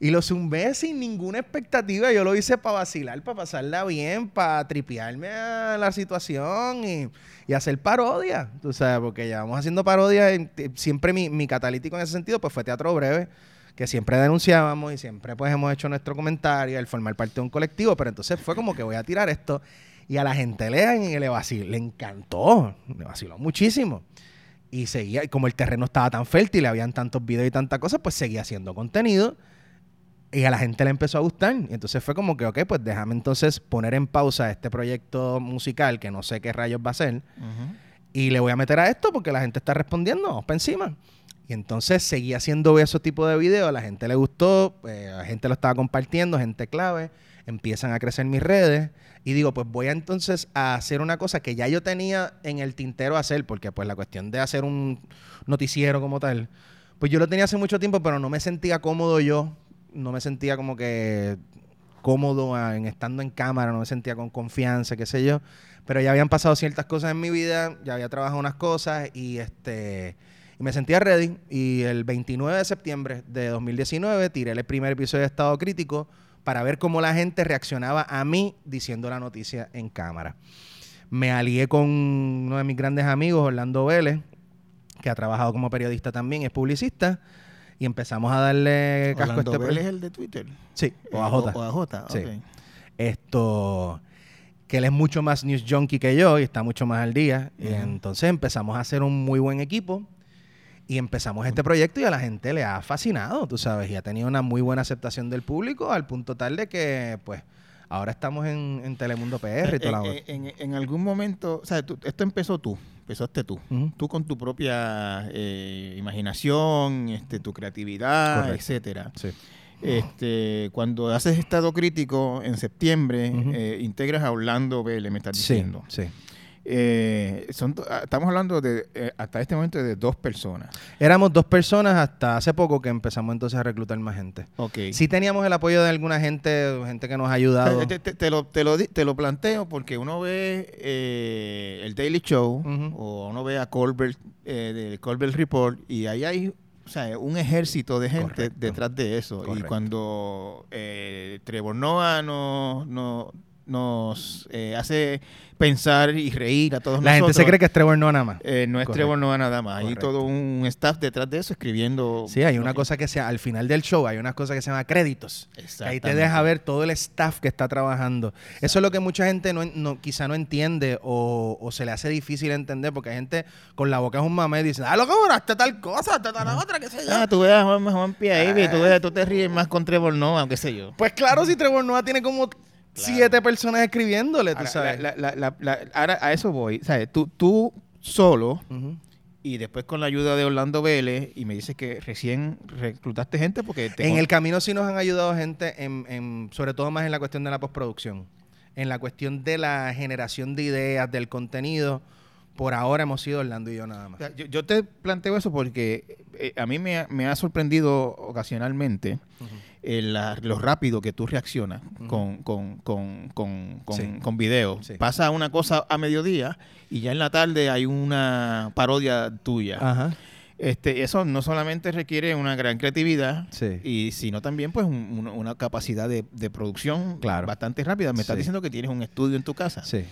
Y lo zumbé sin ninguna expectativa. Yo lo hice para vacilar, para pasarla bien, para tripearme a la situación y, hacer parodia. Tú sabes, porque llevamos haciendo parodia. siempre mi, mi catalítico en ese sentido pues fue Teatro Breve, que siempre denunciábamos y siempre pues hemos hecho nuestro comentario, el formar parte de un colectivo. Pero entonces fue como que voy a tirar esto. Y a la gente le, le, vaciló, le encantó, le vaciló muchísimo. Y seguía, y como el terreno estaba tan fértil, habían tantos videos y tantas cosas, pues seguía haciendo contenido. Y a la gente le empezó a gustar. Y entonces fue como que, ok, pues déjame entonces poner en pausa este proyecto musical que no sé qué rayos va a ser. Y le voy a meter a esto porque la gente está respondiendo, vamos para encima. Y entonces seguí haciendo esos tipos de videos, a la gente le gustó, eh, la gente lo estaba compartiendo, gente clave, empiezan a crecer mis redes. Y digo, pues voy entonces a hacer una cosa que ya yo tenía en el tintero hacer, porque pues la cuestión de hacer un noticiero como tal, pues yo lo tenía hace mucho tiempo, pero no me sentía cómodo yo, no me sentía como que cómodo ah, en estando en cámara, no me sentía con confianza, qué sé yo. Pero ya habían pasado ciertas cosas en mi vida, ya había trabajado unas cosas y este y me sentía ready. Y el 29 de septiembre de 2019 tiré el primer episodio de Estado Crítico para ver cómo la gente reaccionaba a mí diciendo la noticia en cámara. Me alié con uno de mis grandes amigos, Orlando Vélez, que ha trabajado como periodista también, es publicista. y empezamos a darle casco a Orlando este Vélez es el de Twitter. Sí, o Eh, a J. O a J, Sí. Esto, que él es mucho más news junkie que yo y está mucho más al día. Y entonces empezamos a hacer un muy buen equipo y empezamos este proyecto y a la gente le ha fascinado, tú sabes, y ha tenido una muy buena aceptación del público al punto tal de que, pues, ahora estamos en, en Telemundo PR y toda la Eh, en, en- en algún momento, o sea, tú- esto empezó tú, empezaste tú. Tú con tu propia eh, imaginación, este, tu creatividad, Correcto. etcétera. Sí. Este, cuando haces estado crítico en septiembre, eh, integras a Orlando Vélez, me estás Sí, diciendo. sí. Eh, son, ah, estamos hablando de eh, hasta este momento de dos personas. Éramos dos personas hasta hace poco que empezamos entonces a reclutar más gente. Ok. Sí teníamos el apoyo de alguna gente, gente que nos ha ayudado. Te, te- te lo, te, lo, di- te lo planteo porque uno ve eh, el Daily Show o uno ve a Colbert, del Colbert Report y ahí hay o sea, un ejército de gente Correcto. detrás de eso. Y cuando eh, Trevor Noah no, no- nos eh, hace pensar y reír a todos la gente nosotros, se cree que es Trevor Noah nada más. eh, no es Correcto. Trevor Noah nada más. Hay Correcto. todo un staff detrás de eso escribiendo. Sí, hay una cosa que sea al final del show, hay una cosa que se llama créditos. Ahí te deja ver todo el staff que está trabajando. Eso es lo que mucha gente no, no- quizá no entiende o, o se le hace difícil entender porque hay gente con la boca es un mamé y dice, ah, lo que borraste tal cosa, hasta tal otra, qué sé yo. Ah, tú ves a Juan, Juan P. ahí, tú, ves, tú te ríes más con Trevor Noah, qué sé yo. Pues claro, si Trevor Noah tiene como siete personas escribiéndole, tú Ahora, sabes. la- la- la- la- ahora a eso voy. ¿sabes? Tú, tú solo y después con la ayuda de Orlando Vélez y me dices que recién reclutaste gente porque te En el camino sí nos han ayudado gente, en, en- sobre todo más en la cuestión de la postproducción. En la cuestión de la generación de ideas, del contenido. Por ahora hemos sido Orlando y yo nada O más. sea, yo, yo te planteo eso porque eh, a mí me ha sorprendido ocasionalmente eh, la- lo rápido que tú reaccionas con, con, con, con, con, Sí. con video. Sí. Pasa una cosa a mediodía y ya en la tarde hay una parodia tuya. Ajá. Este, eso no solamente requiere una gran creatividad, Sí. y sino también pues un- una, capacidad de, de producción Claro. bastante rápida. Me estás diciendo que tienes un estudio en tu casa. Sí.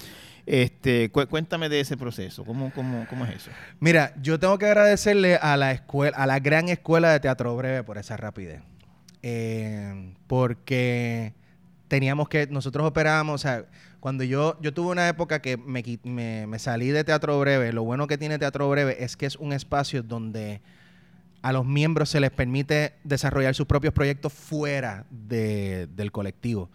Este, cu- cuéntame de ese proceso. ¿Cómo, cómo, cómo es eso? Mira, yo tengo que agradecerle a la escuela, a la gran escuela de teatro breve por esa rapidez. Eh, porque teníamos que, nosotros operábamos, o sea, cuando yo, yo tuve una época que me, me, me salí de teatro breve, lo bueno que tiene teatro breve es que es un espacio donde a los miembros se les permite desarrollar sus propios proyectos fuera de- del colectivo.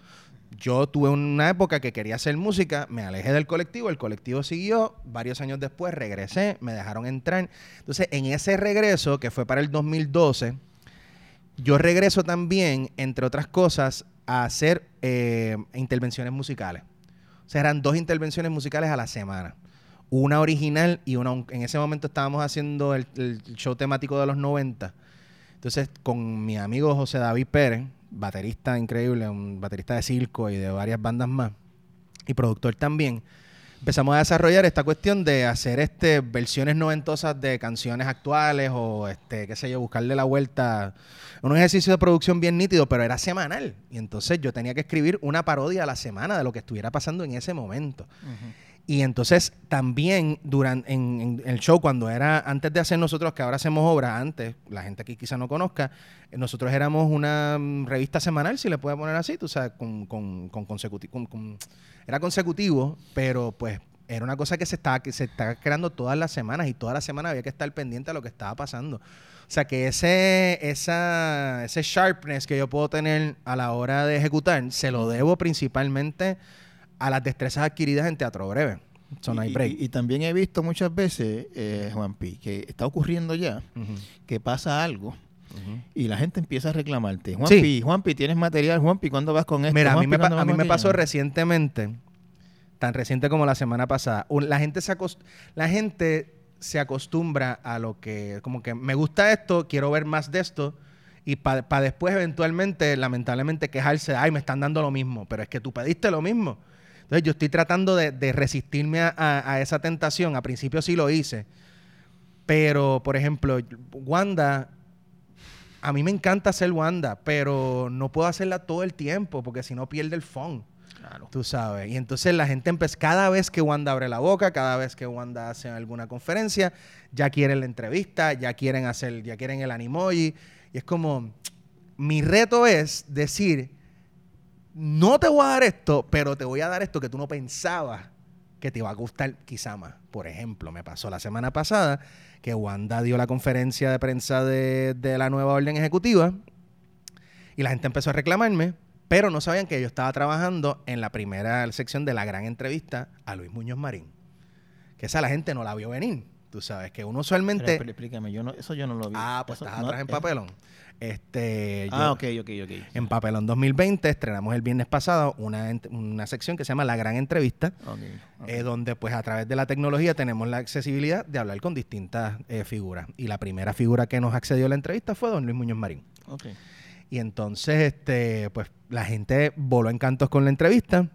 Yo tuve una época que quería hacer música, me alejé del colectivo, el colectivo siguió, varios años después regresé, me dejaron entrar. Entonces, en ese regreso, que fue para el 2012, yo regreso también, entre otras cosas, a hacer eh, intervenciones musicales. O sea, eran dos intervenciones musicales a la semana. Una original y una... En ese momento estábamos haciendo el, el show temático de los 90. Entonces, con mi amigo José David Pérez, baterista increíble, un baterista de circo y de varias bandas más, y productor también, empezamos a desarrollar esta cuestión de hacer este versiones noventosas de canciones actuales o este, qué sé yo, buscarle la vuelta. Un ejercicio de producción bien nítido, pero era semanal. Y entonces yo tenía que escribir una parodia a la semana de lo que estuviera pasando en ese momento. Y entonces también durante en, el show, cuando era antes de hacer nosotros, que ahora hacemos obras, antes, la gente aquí quizá no conozca, eh, nosotros éramos una mm, revista semanal, si le puede poner así, tú sabes, con, con, con consecuti- con- con- era consecutivo, pero pues era una cosa que se estaba, que se estaba creando todas las semanas y todas las semanas había que estar pendiente a lo que estaba pasando. O sea que ese, esa, ese sharpness que yo puedo tener a la hora de ejecutar, se lo debo principalmente a las destrezas adquiridas en teatro breve. So, Y- break. Y, y también he visto muchas veces, eh, Juan Pi, que está ocurriendo ya, que pasa algo y la gente empieza a reclamarte. Juan Sí. Pi, Juan Pi, ¿tienes material? Juan Pi, ¿cuándo vas con esto? Mira, a mí, Juanpi, me, pa- ¿cuándo a mí me pasó recientemente, tan reciente como la semana pasada. un- la, gente se la gente se acostumbra a lo que, como que me gusta esto, quiero ver más de esto. Y para después, eventualmente, lamentablemente, quejarse, ay, me están dando lo mismo. Pero es que tú pediste lo mismo. Entonces, yo estoy tratando de, de resistirme a, a- a esa tentación. A principio sí lo hice. Pero, por ejemplo, Wanda, a mí me encanta hacer Wanda, pero no puedo hacerla todo el tiempo porque si no pierde el fun. Claro. Tú sabes. Y entonces la gente empieza, cada vez que Wanda abre la boca, cada vez que Wanda hace alguna conferencia, ya quieren la entrevista, ya quieren hacer, ya quieren el animoji. Y es como, mi reto es decir, no te voy a dar esto, pero te voy a dar esto que tú no pensabas que te iba a gustar quizá más. Por ejemplo, me pasó la semana pasada que Wanda dio la conferencia de prensa de, de la nueva orden ejecutiva y la gente empezó a reclamarme, pero no sabían que yo estaba trabajando en la primera sección de la gran entrevista a Luis Muñoz Marín. Que esa la gente no la vio venir. Tú sabes que uno usualmente... Pero, pero explícame, yo no, eso yo no lo vi. Ah, pues Eso estás no- atrás en papelón. Este, Ah, ok, ok, ok. En Papelón 2020 estrenamos el viernes pasado una, una sección que se llama La Gran Entrevista, eh, donde pues a través de la tecnología tenemos la accesibilidad de hablar con distintas eh, figuras. Y la primera figura que nos accedió a la entrevista fue don Luis Muñoz Marín. Y entonces, este, pues la gente voló en cantos con la entrevista.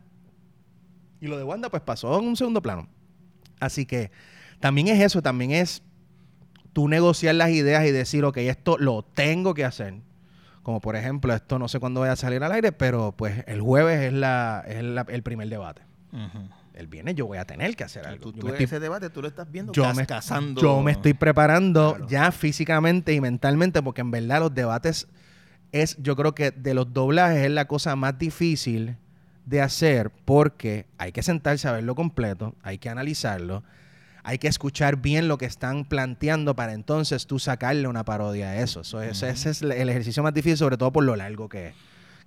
Y lo de Wanda, pues pasó en un segundo plano. Así que también es eso, también es tú negociar las ideas y decir, ok, esto lo tengo que hacer. Como por ejemplo, esto no sé cuándo vaya a salir al aire, pero pues el jueves es, la, es la- el primer debate. El viernes yo voy a tener que hacer algo. tú, tú estoy ese debate tú lo estás viendo yo me, yo me estoy preparando Claro. ya físicamente y mentalmente porque en verdad los debates es, yo creo que de los doblajes es la cosa más difícil de hacer porque hay que sentarse a verlo completo, hay que analizarlo, hay que escuchar bien lo que están planteando para entonces tú sacarle una parodia a eso. Es- Ese es el ejercicio más difícil, sobre todo por lo largo que es.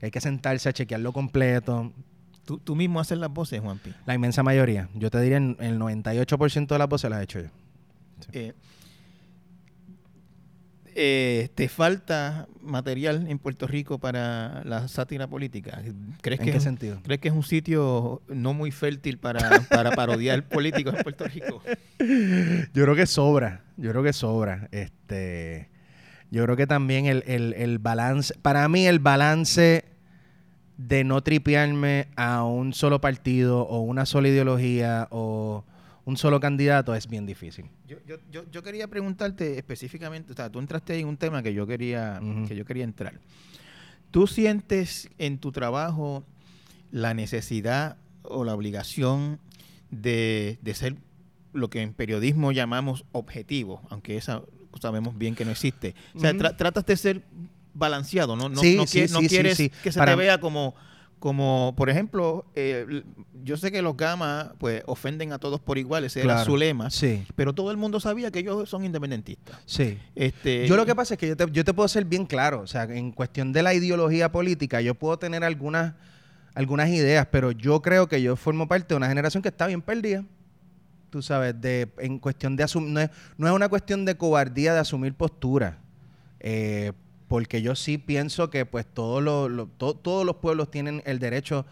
Hay que sentarse a chequearlo completo. Tú, tú mismo haces las voces, Juanpi. La inmensa mayoría. Yo te diría el 98% de las voces las he hecho yo. Eh, eh, ¿Te falta material en Puerto Rico para la sátira política? ¿Crees ¿En que qué es sentido? ¿Crees que es un sitio no muy fértil para, [laughs] para parodiar políticos en Puerto Rico? Yo creo que sobra, yo creo que sobra. Este, yo creo que también el, el- el balance, para mí el balance de no tripearme a un solo partido o una sola ideología o un solo candidato es bien difícil. Yo, yo, yo, yo quería preguntarte específicamente, o sea, tú entraste en un tema que yo quería, que yo quería entrar. ¿Tú sientes en tu trabajo la necesidad o la obligación de, de ser lo que en periodismo llamamos objetivo, aunque esa sabemos bien que no existe? O sea, tra- tratas de ser balanceado, ¿no? No, Sí, no, sí, quie- no sí, sí, quieres que se Para- te vea como, como por ejemplo, eh, yo sé que los gamas pues ofenden a todos por igual, ese era Claro. su lema, Sí, pero todo el mundo sabía que ellos son independentistas. sí. Este, Yo lo que pasa es que yo te, yo te puedo ser bien claro, o sea, en cuestión de la ideología política, yo puedo tener algunas, algunas ideas, pero yo creo que yo formo parte de una generación que está bien perdida. Tú sabes, de, en cuestión de asumir, no es, no es una cuestión de cobardía de asumir postura, eh, porque yo sí pienso que pues todos los, los- to- todos los pueblos tienen el derecho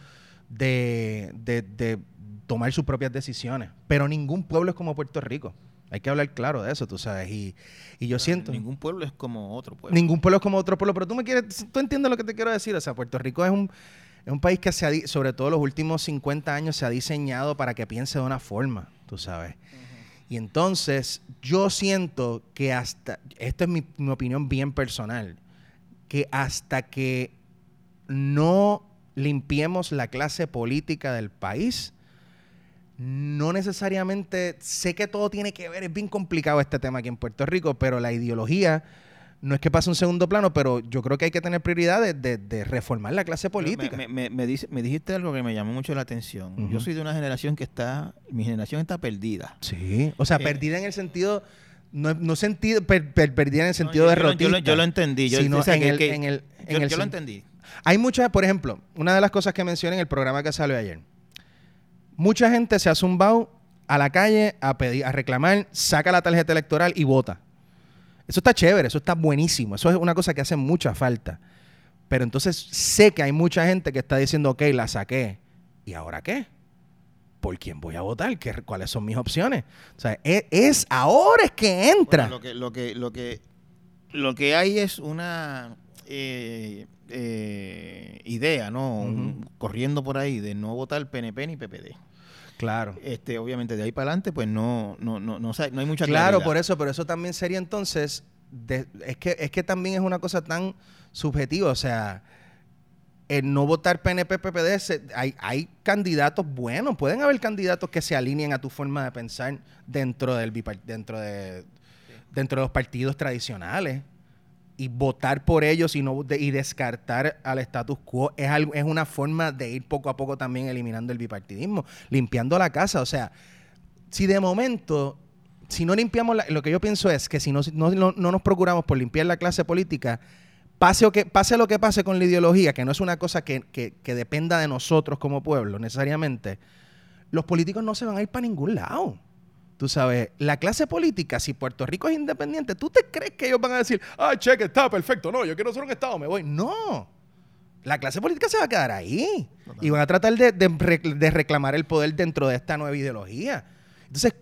de, de- de tomar sus propias decisiones, pero ningún pueblo es como Puerto Rico. Hay que hablar claro de eso, tú sabes, y, y yo siento... Ningún pueblo es como otro pueblo. Ningún pueblo es como otro pueblo, pero tú me quieres, tú entiendes lo que te quiero decir. O sea, Puerto Rico es un, es un país que se ha, sobre todo los últimos 50 años, se ha diseñado para que piense de una forma, tú sabes. Y entonces, yo siento que hasta, esto es mi, mi opinión bien personal, que hasta que no limpiemos la clase política del país, no necesariamente, sé que todo tiene que ver, es bien complicado este tema aquí en Puerto Rico, pero la ideología no es que pase un segundo plano, pero yo creo que hay que tener prioridad de, reformar la clase política. Me, me- me dice- me dijiste algo que me llamó mucho la atención. Yo soy de una generación que está, mi generación está perdida. Sí, o sea, Eh, perdida en el sentido, no, no sentido, per- per- perdida en el sentido No, de yo, yo lo- yo, lo- derrotista. yo lo entendí. Yo, lo entendí. Hay muchas, por ejemplo, una de las cosas que mencioné en el programa que salió ayer. Mucha gente se ha zumbado a la calle a pedir, a reclamar, saca la tarjeta electoral y vota. Eso está chévere, eso está buenísimo. Eso es una cosa que hace mucha falta. Pero entonces sé que hay mucha gente que está diciendo, ok, la saqué. ¿Y ahora qué? ¿Por quién voy a votar? ¿Qué, ¿Cuáles son mis opciones? O sea, es, es ahora es que entra. Bueno, lo que, lo que, lo que, lo que hay es una eh, eh, idea, ¿no? Un- corriendo por ahí de no votar PNP ni PPD. claro. Este, obviamente de ahí para adelante, pues no, no, no, no, no hay mucha Claro, por eso, pero eso también sería entonces, de- es, que, es que también es una cosa tan subjetiva, o sea, el no votar PNP, PPD, se- hay, hay candidatos buenos, pueden haber candidatos que se alineen a tu forma de pensar dentro del dentro de dentro de los partidos tradicionales. y votar por ellos y, no, y descartar al status quo es, algo, es una forma de ir poco a poco también eliminando el bipartidismo, limpiando la casa. O sea, si de momento, si no limpiamos, lo que yo pienso es que si no, no, nos procuramos por limpiar la clase política, pase, o que, pase lo que pase con la ideología, que no es una cosa que, que dependa de nosotros como pueblo necesariamente, los políticos no se van a ir para ningún lado. Tú sabes, la clase política, si Puerto Rico es independiente, ¿tú te crees que ellos van a decir, ah, cheque, está perfecto, no, yo quiero ser un Estado, me voy? No. La clase política se va a quedar ahí. Y van a tratar de, reclamar el poder dentro de esta nueva ideología. Entonces,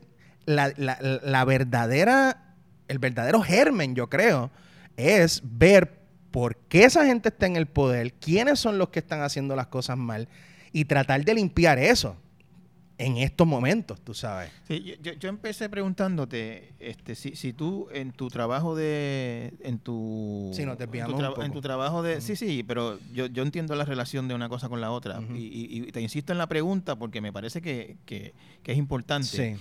la, verdadera, el verdadero germen, yo creo, es ver por qué esa gente está en el poder, quiénes son los que están haciendo las cosas mal y tratar de limpiar eso en estos momentos, tú sabes. Sí, yo, empecé preguntándote, este, si, si tú en tu trabajo de, en tu, sí, no te en, tu en tu trabajo de, sí, sí, pero yo, yo entiendo la relación de una cosa con la otra y, te insisto en la pregunta porque me parece que, es importante. Sí.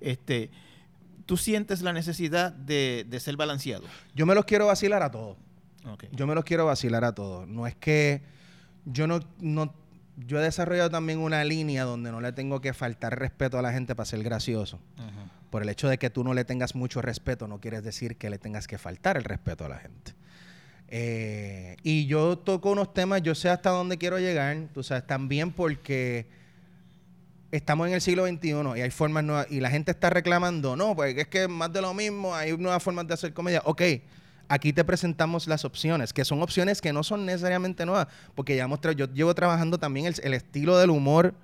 Este, tú sientes la necesidad de, ser balanceado. Yo me los quiero vacilar a todos. Yo me los quiero vacilar a todos. No es que yo no, no yo he desarrollado también una línea donde no le tengo que faltar respeto a la gente para ser gracioso. Por el hecho de que tú no le tengas mucho respeto, no quieres decir que le tengas que faltar el respeto a la gente. Eh, y yo toco unos temas, yo sé hasta dónde quiero llegar, tú sabes, también porque estamos en el siglo XXI y hay formas nuevas, y la gente está reclamando, no, pues es que más de lo mismo, hay nuevas formas de hacer comedia. Ok, aquí te presentamos las opciones, que son opciones que no son necesariamente nuevas, porque ya yo llevo trabajando también el, estilo del humor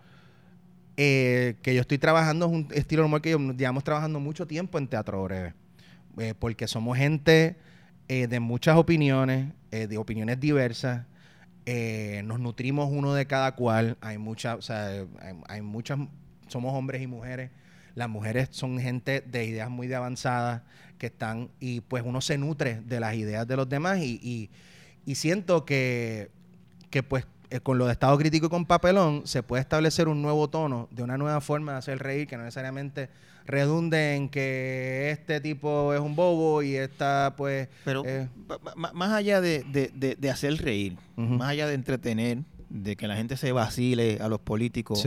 eh, que yo estoy trabajando, es un estilo de humor que llevamos trabajando mucho tiempo en Teatro Breve, eh, porque somos gente eh, de muchas opiniones, de opiniones diversas, nos nutrimos uno de cada cual, hay muchas, o sea, hay, muchas, somos hombres y mujeres, las mujeres son gente de ideas muy de avanzadas, que están, y pues uno se nutre de las ideas de los demás y, siento que, que pues eh, con lo de estado crítico y con papelón se puede establecer un nuevo tono de una nueva forma de hacer reír que no necesariamente redunde en que este tipo es un bobo y esta pues... Pero más allá de, hacer reír, más allá de entretener, de que la gente se vacile a los políticos,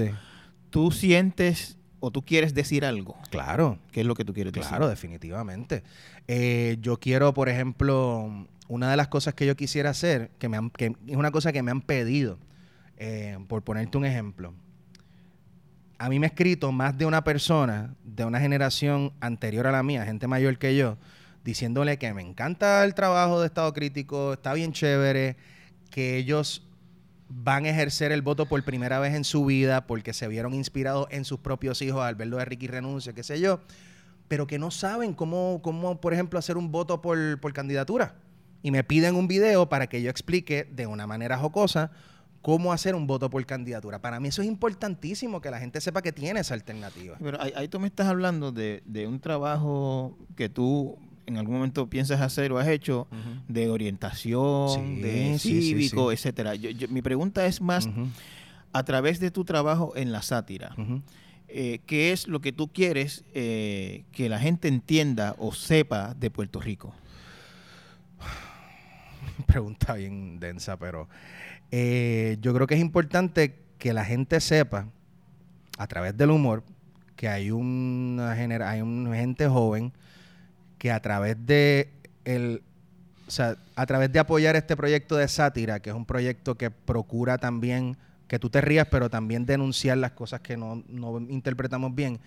tú sientes o tú quieres decir algo. Claro. ¿Qué es lo que tú quieres decir? Claro, definitivamente. Eh, yo quiero, por ejemplo, una de las cosas que yo quisiera hacer, que, me es una cosa que me han pedido, eh, por ponerte un ejemplo. A mí me ha escrito más de una persona de una generación anterior a la mía, gente mayor que yo, diciéndole que me encanta el trabajo de Estado Crítico, está bien chévere, que ellos van a ejercer el voto por primera vez en su vida porque se vieron inspirados en sus propios hijos al verlo de Ricky renuncia, qué sé yo, pero que no saben cómo, cómo por ejemplo, hacer un voto por, candidatura. Y me piden un video para que yo explique de una manera jocosa cómo hacer un voto por candidatura. Para mí eso es importantísimo, que la gente sepa que tiene esa alternativa. Pero ahí, tú me estás hablando de, de, un trabajo que tú en algún momento piensas hacer o has hecho de orientación, de cívico, etcétera. mi pregunta es más a través de tu trabajo en la sátira. Eh, ¿Qué es lo que tú quieres eh, que la gente entienda o sepa de Puerto Rico? [sighs] Pregunta bien densa, pero eh, yo creo que es importante que la gente sepa a través del humor que hay una, hay una gente joven que a través de el, a través de apoyar este proyecto de sátira, que es un proyecto que procura también que tú te rías, pero también denunciar las cosas que no, interpretamos bien.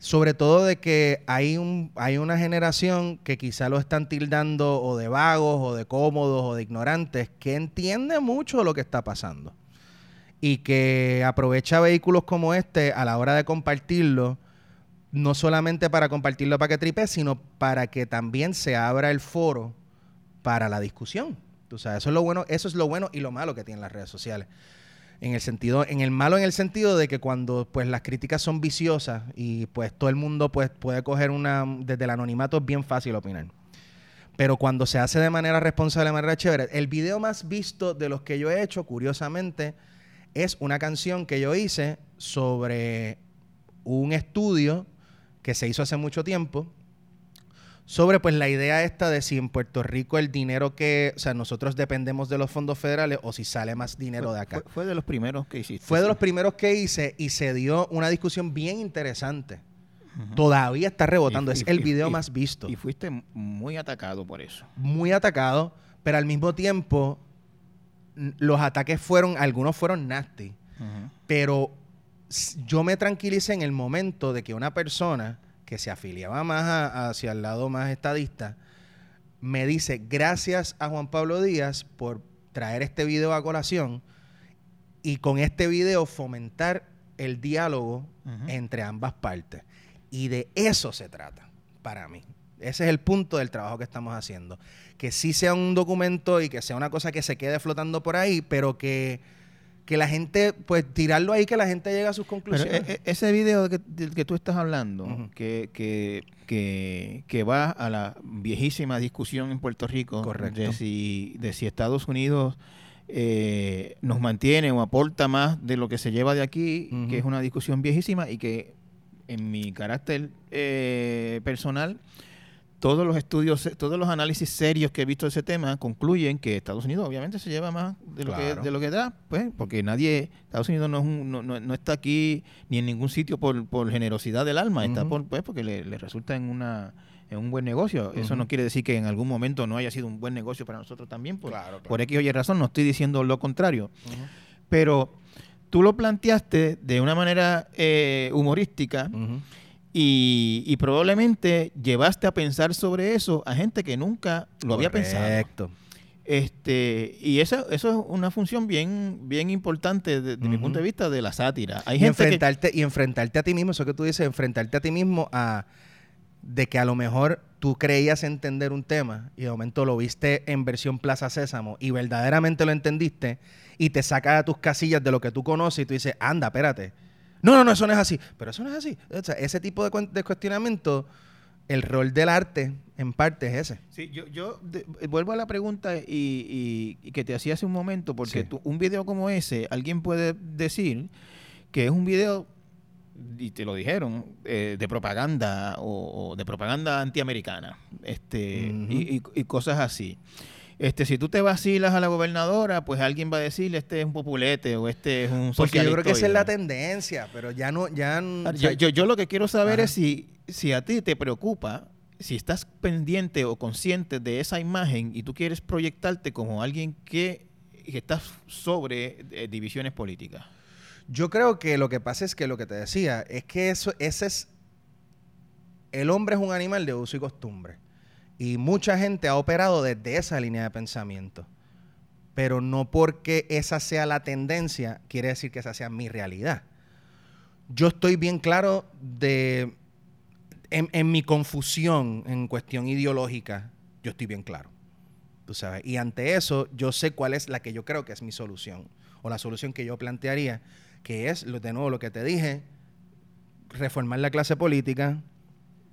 Sobre todo de que hay, un, hay una generación que quizá lo están tildando o de vagos, o de cómodos, o de ignorantes, que entiende mucho lo que está pasando. Y que aprovecha vehículos como este a la hora de compartirlo no solamente para compartirlo para que tripe, sino para que también se abra el foro para la discusión. Tú sabes, eso es lo bueno, eso es lo bueno y lo malo que tienen las redes sociales. En el sentido, en el malo en el sentido de que cuando pues las críticas son viciosas y pues todo el mundo pues puede coger una desde el anonimato es bien fácil opinar. Pero cuando se hace de manera responsable, de manera chévere, el video más visto de los que yo he hecho, curiosamente, es una canción que yo hice sobre un estudio que se hizo hace mucho tiempo sobre pues la idea esta de si en Puerto Rico el dinero que, o sea, nosotros dependemos de los fondos federales o si sale más dinero de acá. Fue, de los primeros que hiciste. Fue de los primeros que hice y se dio una discusión bien interesante. Todavía está rebotando, es el video más visto. Y fuiste muy atacado por eso. Muy atacado, pero al mismo tiempo los ataques fueron, algunos fueron nasty, pero yo me tranquilicé en el momento de que una persona que se afiliaba más hacia el lado más estadista, me dice, gracias a Juan Pablo Díaz por traer este video a colación y con este video fomentar el diálogo entre ambas partes. Y de eso se trata, para mí. Ese es el punto del trabajo que estamos haciendo. Que sí sea un documento y que sea una cosa que se quede flotando por ahí, pero que que la gente, pues tirarlo ahí, que la gente llegue a sus conclusiones. E, e, ese video del que tú estás hablando, que, que, que, va a la viejísima discusión en Puerto Rico de si, de si Estados Unidos eh, nos mantiene o aporta más de lo que se lleva de aquí, que es una discusión viejísima y que en mi carácter eh, personal todos los estudios, todos los análisis serios que he visto de ese tema concluyen que Estados Unidos obviamente se lleva más de lo, que, de lo que da, pues, porque nadie, Estados Unidos no, no, no, está aquí ni en ningún sitio por, por generosidad del alma, está por, pues, porque le, resulta en una en un buen negocio. Eso no quiere decir que en algún momento no haya sido un buen negocio para nosotros también, por, por X o Y razón, no estoy diciendo lo contrario. Pero tú lo planteaste de una manera eh, humorística. Y, probablemente llevaste a pensar sobre eso a gente que nunca lo había pensado. Este, y eso, eso es una función bien, bien importante desde mi punto de vista de la sátira. Hay y enfrentarte, y enfrentarte a ti mismo, eso que tú dices, enfrentarte a ti mismo a de que a lo mejor tú creías entender un tema y de momento lo viste en versión Plaza Sésamo y verdaderamente lo entendiste y te saca de tus casillas de lo que tú conoces y tú dices, anda, espérate no, no, no, eso no es así. Pero eso no es así. O sea, ese tipo de, cuestionamiento, el rol del arte, en parte, es ese. Sí, yo, yo vuelvo a la pregunta y, que te hacía hace un momento, porque un video como ese, alguien puede decir que es un video y te lo dijeron, eh, de propaganda o, de propaganda antiamericana, este, y, cosas así. Este, si tú te vacilas a la gobernadora, pues alguien va a decir, este es un populete o este es un Porque yo creo que esa es la tendencia, pero ya no... Ya, yo, yo, lo que quiero saber es si, si a ti te preocupa, si estás pendiente o consciente de esa imagen y tú quieres proyectarte como alguien que, que está sobre eh, divisiones políticas. Yo creo que lo que pasa es que lo que te decía es que eso, ese es... El hombre es un animal de uso y costumbre. Y mucha gente ha operado desde esa línea de pensamiento. Pero no porque esa sea la tendencia, quiere decir que esa sea mi realidad. Yo estoy bien claro de. En, mi confusión en cuestión ideológica, yo estoy bien claro. Tú sabes. Y ante eso, yo sé cuál es la que yo creo que es mi solución. O la solución que yo plantearía, que es, de nuevo, lo que te dije, reformar la clase política,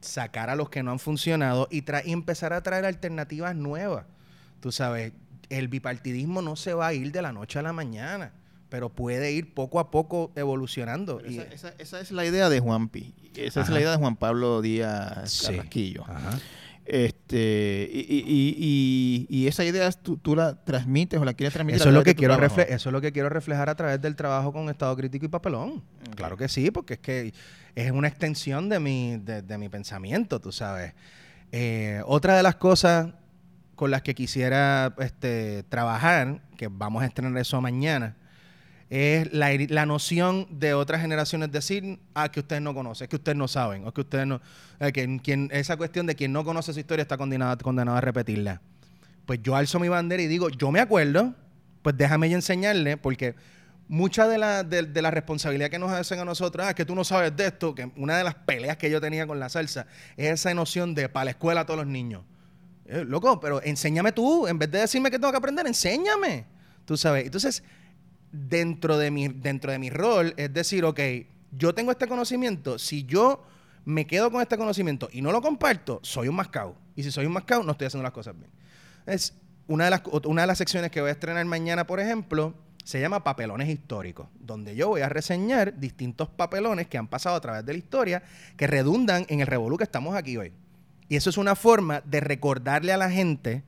sacar a los que no han funcionado y, empezar a traer alternativas nuevas. Tú sabes, el bipartidismo no se va a ir de la noche a la mañana, pero puede ir poco a poco evolucionando. esa, es la idea de Juan. Esa es la idea de Juan Pablo Díaz Carrasquillo. Este, y, esa idea tú, la transmites o la quieres transmitir eso es lo que quiero Eso es lo que quiero reflejar a través del trabajo con Estado Crítico y Papelón. Claro que sí, porque es que es una extensión de mi, de, mi pensamiento, tú sabes. Eh, otra de las cosas con las que quisiera este, trabajar, que vamos a estrenar eso mañana, es la, la, noción de otras generaciones decir, ah, que ustedes no conocen, que ustedes no saben, o que ustedes no... Eh, que quien, esa cuestión de quien no conoce su historia está condenado, condenado a repetirla. Pues yo alzo mi bandera y digo, yo me acuerdo, pues déjame yo enseñarle, porque mucha de la, de, la responsabilidad que nos hacen a nosotros, ah, es que tú no sabes de esto, que una de las peleas que yo tenía con la salsa es esa noción de para la escuela a todos los niños. Eh, loco, pero enséñame tú, en vez de decirme que tengo que aprender, enséñame. Tú sabes. Entonces, dentro de mi, dentro de mi rol es decir, ok, yo tengo este conocimiento, si yo me quedo con este conocimiento y no lo comparto, soy un mascao. Y si soy un mascao, no estoy haciendo las cosas bien. Es una de las, una de las secciones que voy a estrenar mañana, por ejemplo, se llama Papelones Históricos, donde yo voy a reseñar distintos papelones que han pasado a través de la historia que redundan en el revolú que estamos aquí hoy. Y eso es una forma de recordarle a la gente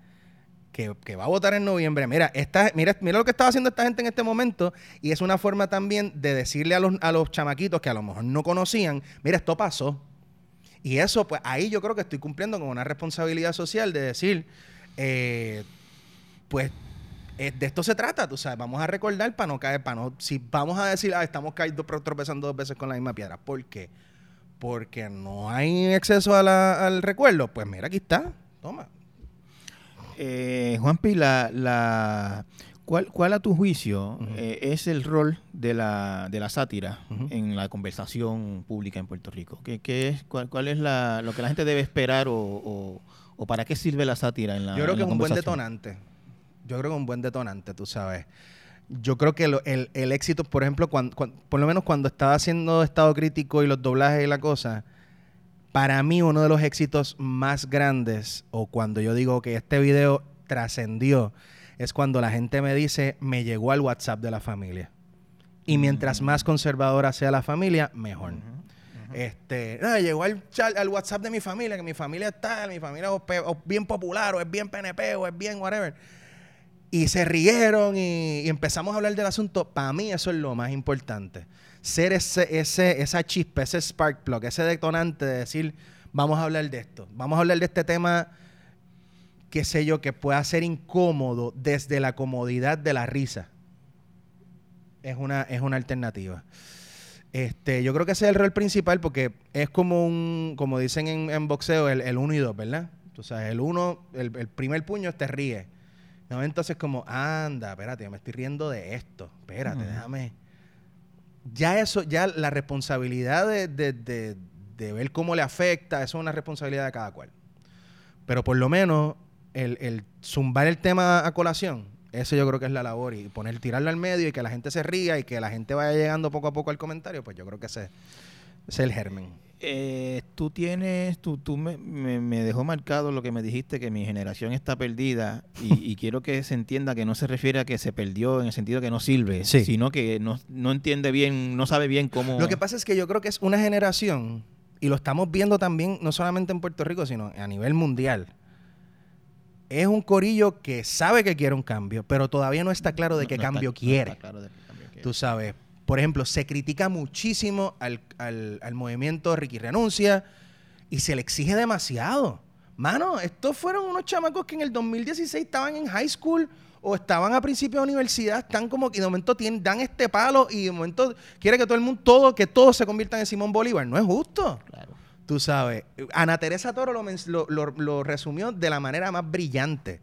que, que, va a votar en noviembre, mira, esta, mira, mira lo que estaba haciendo esta gente en este momento y es una forma también de decirle a los, a los chamaquitos que a lo mejor no conocían, mira, esto pasó. Y eso, pues ahí yo creo que estoy cumpliendo con una responsabilidad social de decir, eh, pues eh, de esto se trata, tú sabes, vamos a recordar para no caer, para no, si vamos a decir, ah, estamos cayendo, tropezando dos veces con la misma piedra, ¿por qué? Porque no hay exceso al recuerdo, pues mira, aquí está, toma, eh, Juanpi, la, la, ¿cuál, ¿cuál a tu juicio eh, es el rol de la, de la sátira en la conversación pública en Puerto Rico? ¿Qué, qué es, cuál, cuál, es la, lo que la gente debe esperar o, o, para qué sirve la sátira en la Yo creo que es un buen detonante. Yo creo que un buen detonante, tú sabes. Yo creo que el, el, éxito, por ejemplo, cuando, por lo menos cuando estaba haciendo estado crítico y los doblajes y la cosa, para mí uno de los éxitos más grandes, o cuando yo digo que este video trascendió, es cuando la gente me dice, me llegó al WhatsApp de la familia. Y mientras más mm. conservadora sea la familia, mejor. Este, llegó al, al, WhatsApp de mi familia, que mi familia está, mi familia es bien popular, o es bien PNP, o es bien whatever. Y se rieron y, empezamos a hablar del asunto. Para mí eso es lo más importante ser ese, esa chispa, ese spark plug, ese detonante de decir, vamos a hablar de esto, vamos a hablar de este tema, qué sé yo, que pueda ser incómodo desde la comodidad de la risa. Es una, es una alternativa. Este, yo creo que ese es el rol principal porque es como un, como dicen en, boxeo, el, uno y dos, ¿verdad? O sea, el uno, el, primer puño te ríe. Entonces como, anda, espérate, yo me estoy riendo de esto. Espérate, déjame ya eso, ya la responsabilidad de, ver cómo le afecta, eso es una responsabilidad de cada cual. Pero por lo menos el, zumbar el tema a colación, eso yo creo que es la labor. Y poner, tirarlo al medio y que la gente se ría y que la gente vaya llegando poco a poco al comentario, pues yo creo que ese, ese es el germen. Eh, tú tienes, tú, tú me, me, dejó marcado lo que me dijiste, que mi generación está perdida y, [laughs] quiero que se entienda que no se refiere a que se perdió en el sentido que no sirve, sino que no, no entiende bien, no sabe bien cómo... Lo que pasa es que yo creo que es una generación, y lo estamos viendo también, no solamente en Puerto Rico, sino a nivel mundial. Es un corillo que sabe que quiere un cambio, pero todavía no está claro de qué cambio quiere. Tú sabes, por ejemplo, se critica muchísimo al, movimiento Ricky Renuncia y se le exige demasiado. Mano, estos fueron unos chamacos que en el 2016 estaban en high school o estaban a principio de universidad, están como que de momento tienen, dan este palo y de momento quiere que todo el mundo, todo, que todos se conviertan en Simón Bolívar. No es justo. Claro. Tú sabes. Ana Teresa Toro lo resumió de la manera más brillante.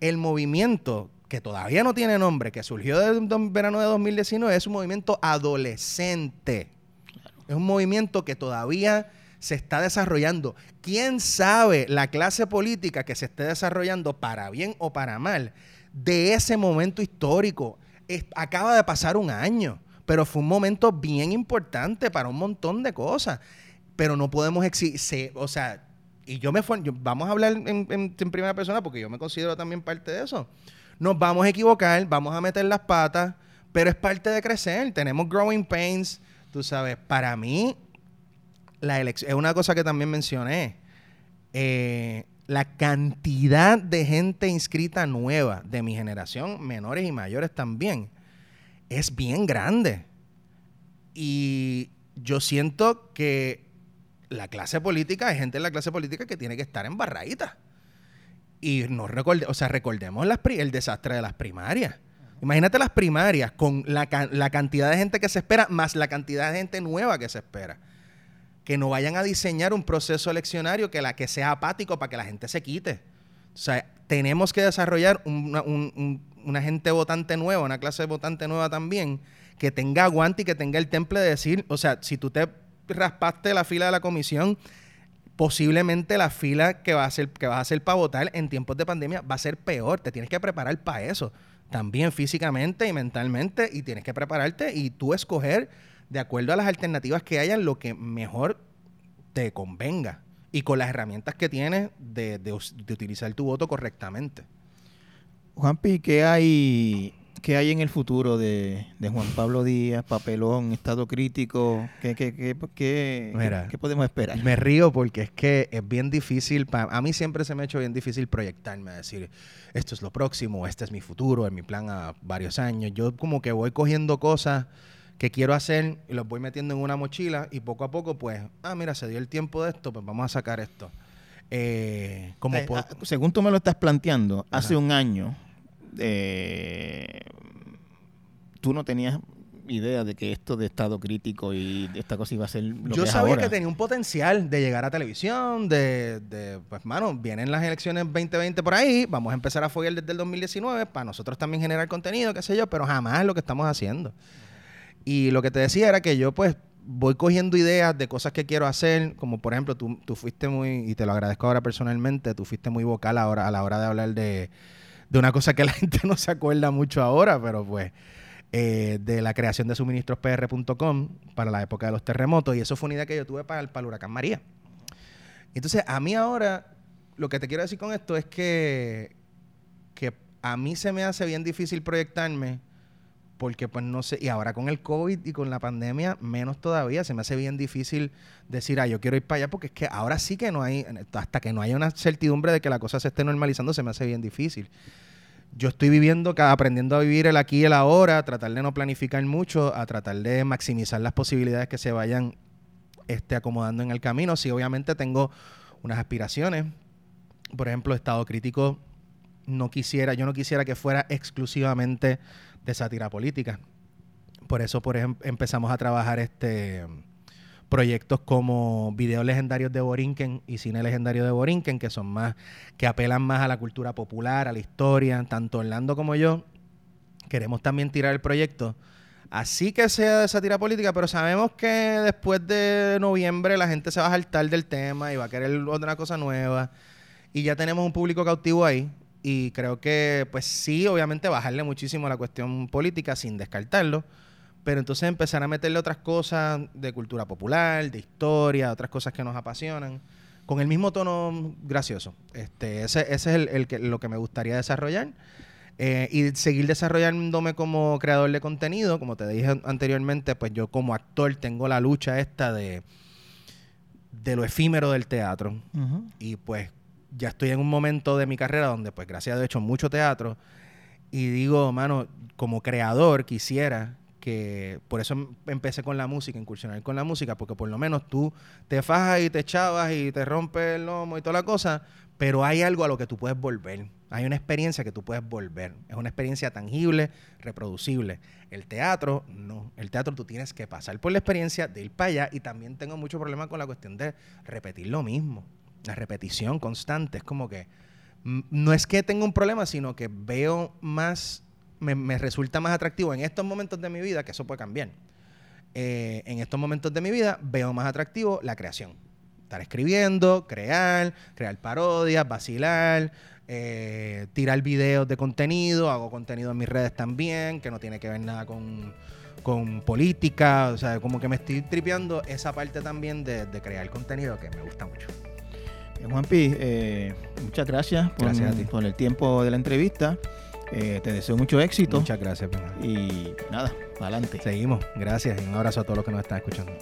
El movimiento que todavía no tiene nombre, que surgió del verano de 2019, es un movimiento adolescente. Es un movimiento que todavía se está desarrollando. ¿Quién sabe la clase política que se esté desarrollando para bien o para mal de ese momento histórico? acaba de pasar un año, pero fue un momento bien importante para un montón de cosas. Pero no podemos exigir, o sea, y yo me fue, vamos a hablar en primera persona porque yo me considero también parte de eso nos vamos a equivocar, vamos a meter las patas, pero es parte de crecer. Tenemos growing pains, tú sabes. Para mí, la elección, es una cosa que también mencioné. Eh, la cantidad de gente inscrita nueva de mi generación, menores y mayores también, es bien grande. Y yo siento que la clase política, hay gente en la clase política que tiene que estar en barradita. Y no recorde, o sea, recordemos las el desastre de las primarias. Imagínate las primarias con la, cantidad de gente que se espera, más la cantidad de gente nueva que se espera. Que no vayan a diseñar un proceso eleccionario que, la, que sea apático para que la gente se quite. O sea, tenemos que desarrollar una gente votante nueva, una clase de votante nueva también, que tenga aguante y que tenga el temple de decir, o sea, si tú te raspaste la fila de la comisión, posiblemente la fila que, va a ser, que vas a hacer para votar en tiempos de pandemia va a ser peor. Te tienes que preparar para eso, también físicamente y mentalmente, y tienes que prepararte y tú escoger de acuerdo a las alternativas que hayan lo que mejor te convenga y con las herramientas que tienes de, utilizar tu voto correctamente. Juanpi, ¿qué hay ¿Qué hay en el futuro de, Juan Pablo Díaz, papelón, estado crítico? ¿Qué, qué, qué, qué, podemos esperar? Me río porque es que es bien difícil, a mí siempre se me ha hecho bien difícil proyectarme, a decir, esto es lo próximo, este es mi futuro, es mi plan a varios años. Yo como que voy cogiendo cosas que quiero hacer y los voy metiendo en una mochila y poco a poco pues, ah, mira, se dio el tiempo de esto, pues vamos a sacar esto. Eh, como eh, ah, según tú me lo estás planteando, hace un año eh, tú no tenías idea de que esto de estado crítico y esta cosa iba a ser lo Yo que sabía que tenía un potencial de llegar a televisión, de, de, pues, mano, vienen las elecciones 2020 por ahí, vamos a empezar a foguear desde el 2019 para nosotros también generar contenido, qué sé yo, pero jamás lo que estamos haciendo. Y lo que te decía era que yo, pues, voy cogiendo ideas de cosas que quiero hacer, como por ejemplo, tú, tú fuiste muy, y te lo agradezco ahora personalmente, tú fuiste muy vocal ahora, a la hora de hablar de de una cosa que la [laughs] gente no se acuerda mucho ahora, pero pues eh, de la creación de suministrospr.com para la época de los terremotos y eso fue una idea que yo tuve para el, para el huracán María. Entonces, a mí ahora, lo que te quiero decir con esto es que, que a mí se me hace bien difícil proyectarme porque pues no sé, y ahora con el COVID y con la pandemia, menos todavía, se me hace bien difícil decir, ah, yo quiero ir para allá, porque es que ahora sí que no hay, hasta que no haya una certidumbre de que la cosa se esté normalizando, se me hace bien difícil. Yo estoy viviendo, aprendiendo a vivir el aquí y el ahora, a tratar de no planificar mucho, a tratar de maximizar las posibilidades que se vayan este, acomodando en el camino. Sí, obviamente tengo unas aspiraciones. Por ejemplo, estado crítico no quisiera, yo no quisiera que fuera exclusivamente de sátira política. Por eso, por ejemplo, empezamos a trabajar este proyectos como videos legendarios de Borinquen y cine legendario de Borinquen, que son más, que apelan más a la cultura popular, a la historia, tanto Orlando como yo. Queremos también tirar el proyecto. Así que sea de sátira política, pero sabemos que después de noviembre la gente se va a saltar del tema y va a querer otra cosa nueva. Y ya tenemos un público cautivo ahí. Y creo que, pues sí, obviamente bajarle muchísimo a la cuestión política sin descartarlo, pero entonces empezar a meterle otras cosas de cultura popular, de historia, otras cosas que nos apasionan, con el mismo tono gracioso. Este, ese, ese es el, que, lo que me gustaría desarrollar. Eh, y seguir desarrollándome como creador de contenido, como te dije anteriormente, pues yo como actor tengo la lucha esta de, de lo efímero del teatro. Y pues ya estoy en un momento de mi carrera donde, pues, gracias a Dios, he hecho mucho teatro. Y digo, mano, como creador quisiera que, por eso em, empecé con la música, incursionar con la música, porque por lo menos tú te fajas y te echabas y te rompes el lomo y toda la cosa, pero hay algo a lo que tú puedes volver. Hay una experiencia que tú puedes volver. Es una experiencia tangible, reproducible. El teatro, no. El teatro tú tienes que pasar por la experiencia de ir para allá y también tengo mucho problema con la cuestión de repetir lo mismo la repetición constante. Es como que no es que tenga un problema, sino que veo más, me, resulta más atractivo en estos momentos de mi vida, que eso puede cambiar. Eh, en estos momentos de mi vida veo más atractivo la creación. Estar escribiendo, crear, crear parodias, vacilar, eh, tirar videos de contenido, hago contenido en mis redes también, que no tiene que ver nada con, con política, o sea, como que me estoy tripeando esa parte también de, de crear contenido que me gusta mucho. Juanpi, eh, muchas gracias por, el tiempo de la entrevista. Eh, te deseo mucho éxito. Muchas gracias. Y nada, adelante. Seguimos. Gracias y un abrazo a todos los que nos están escuchando.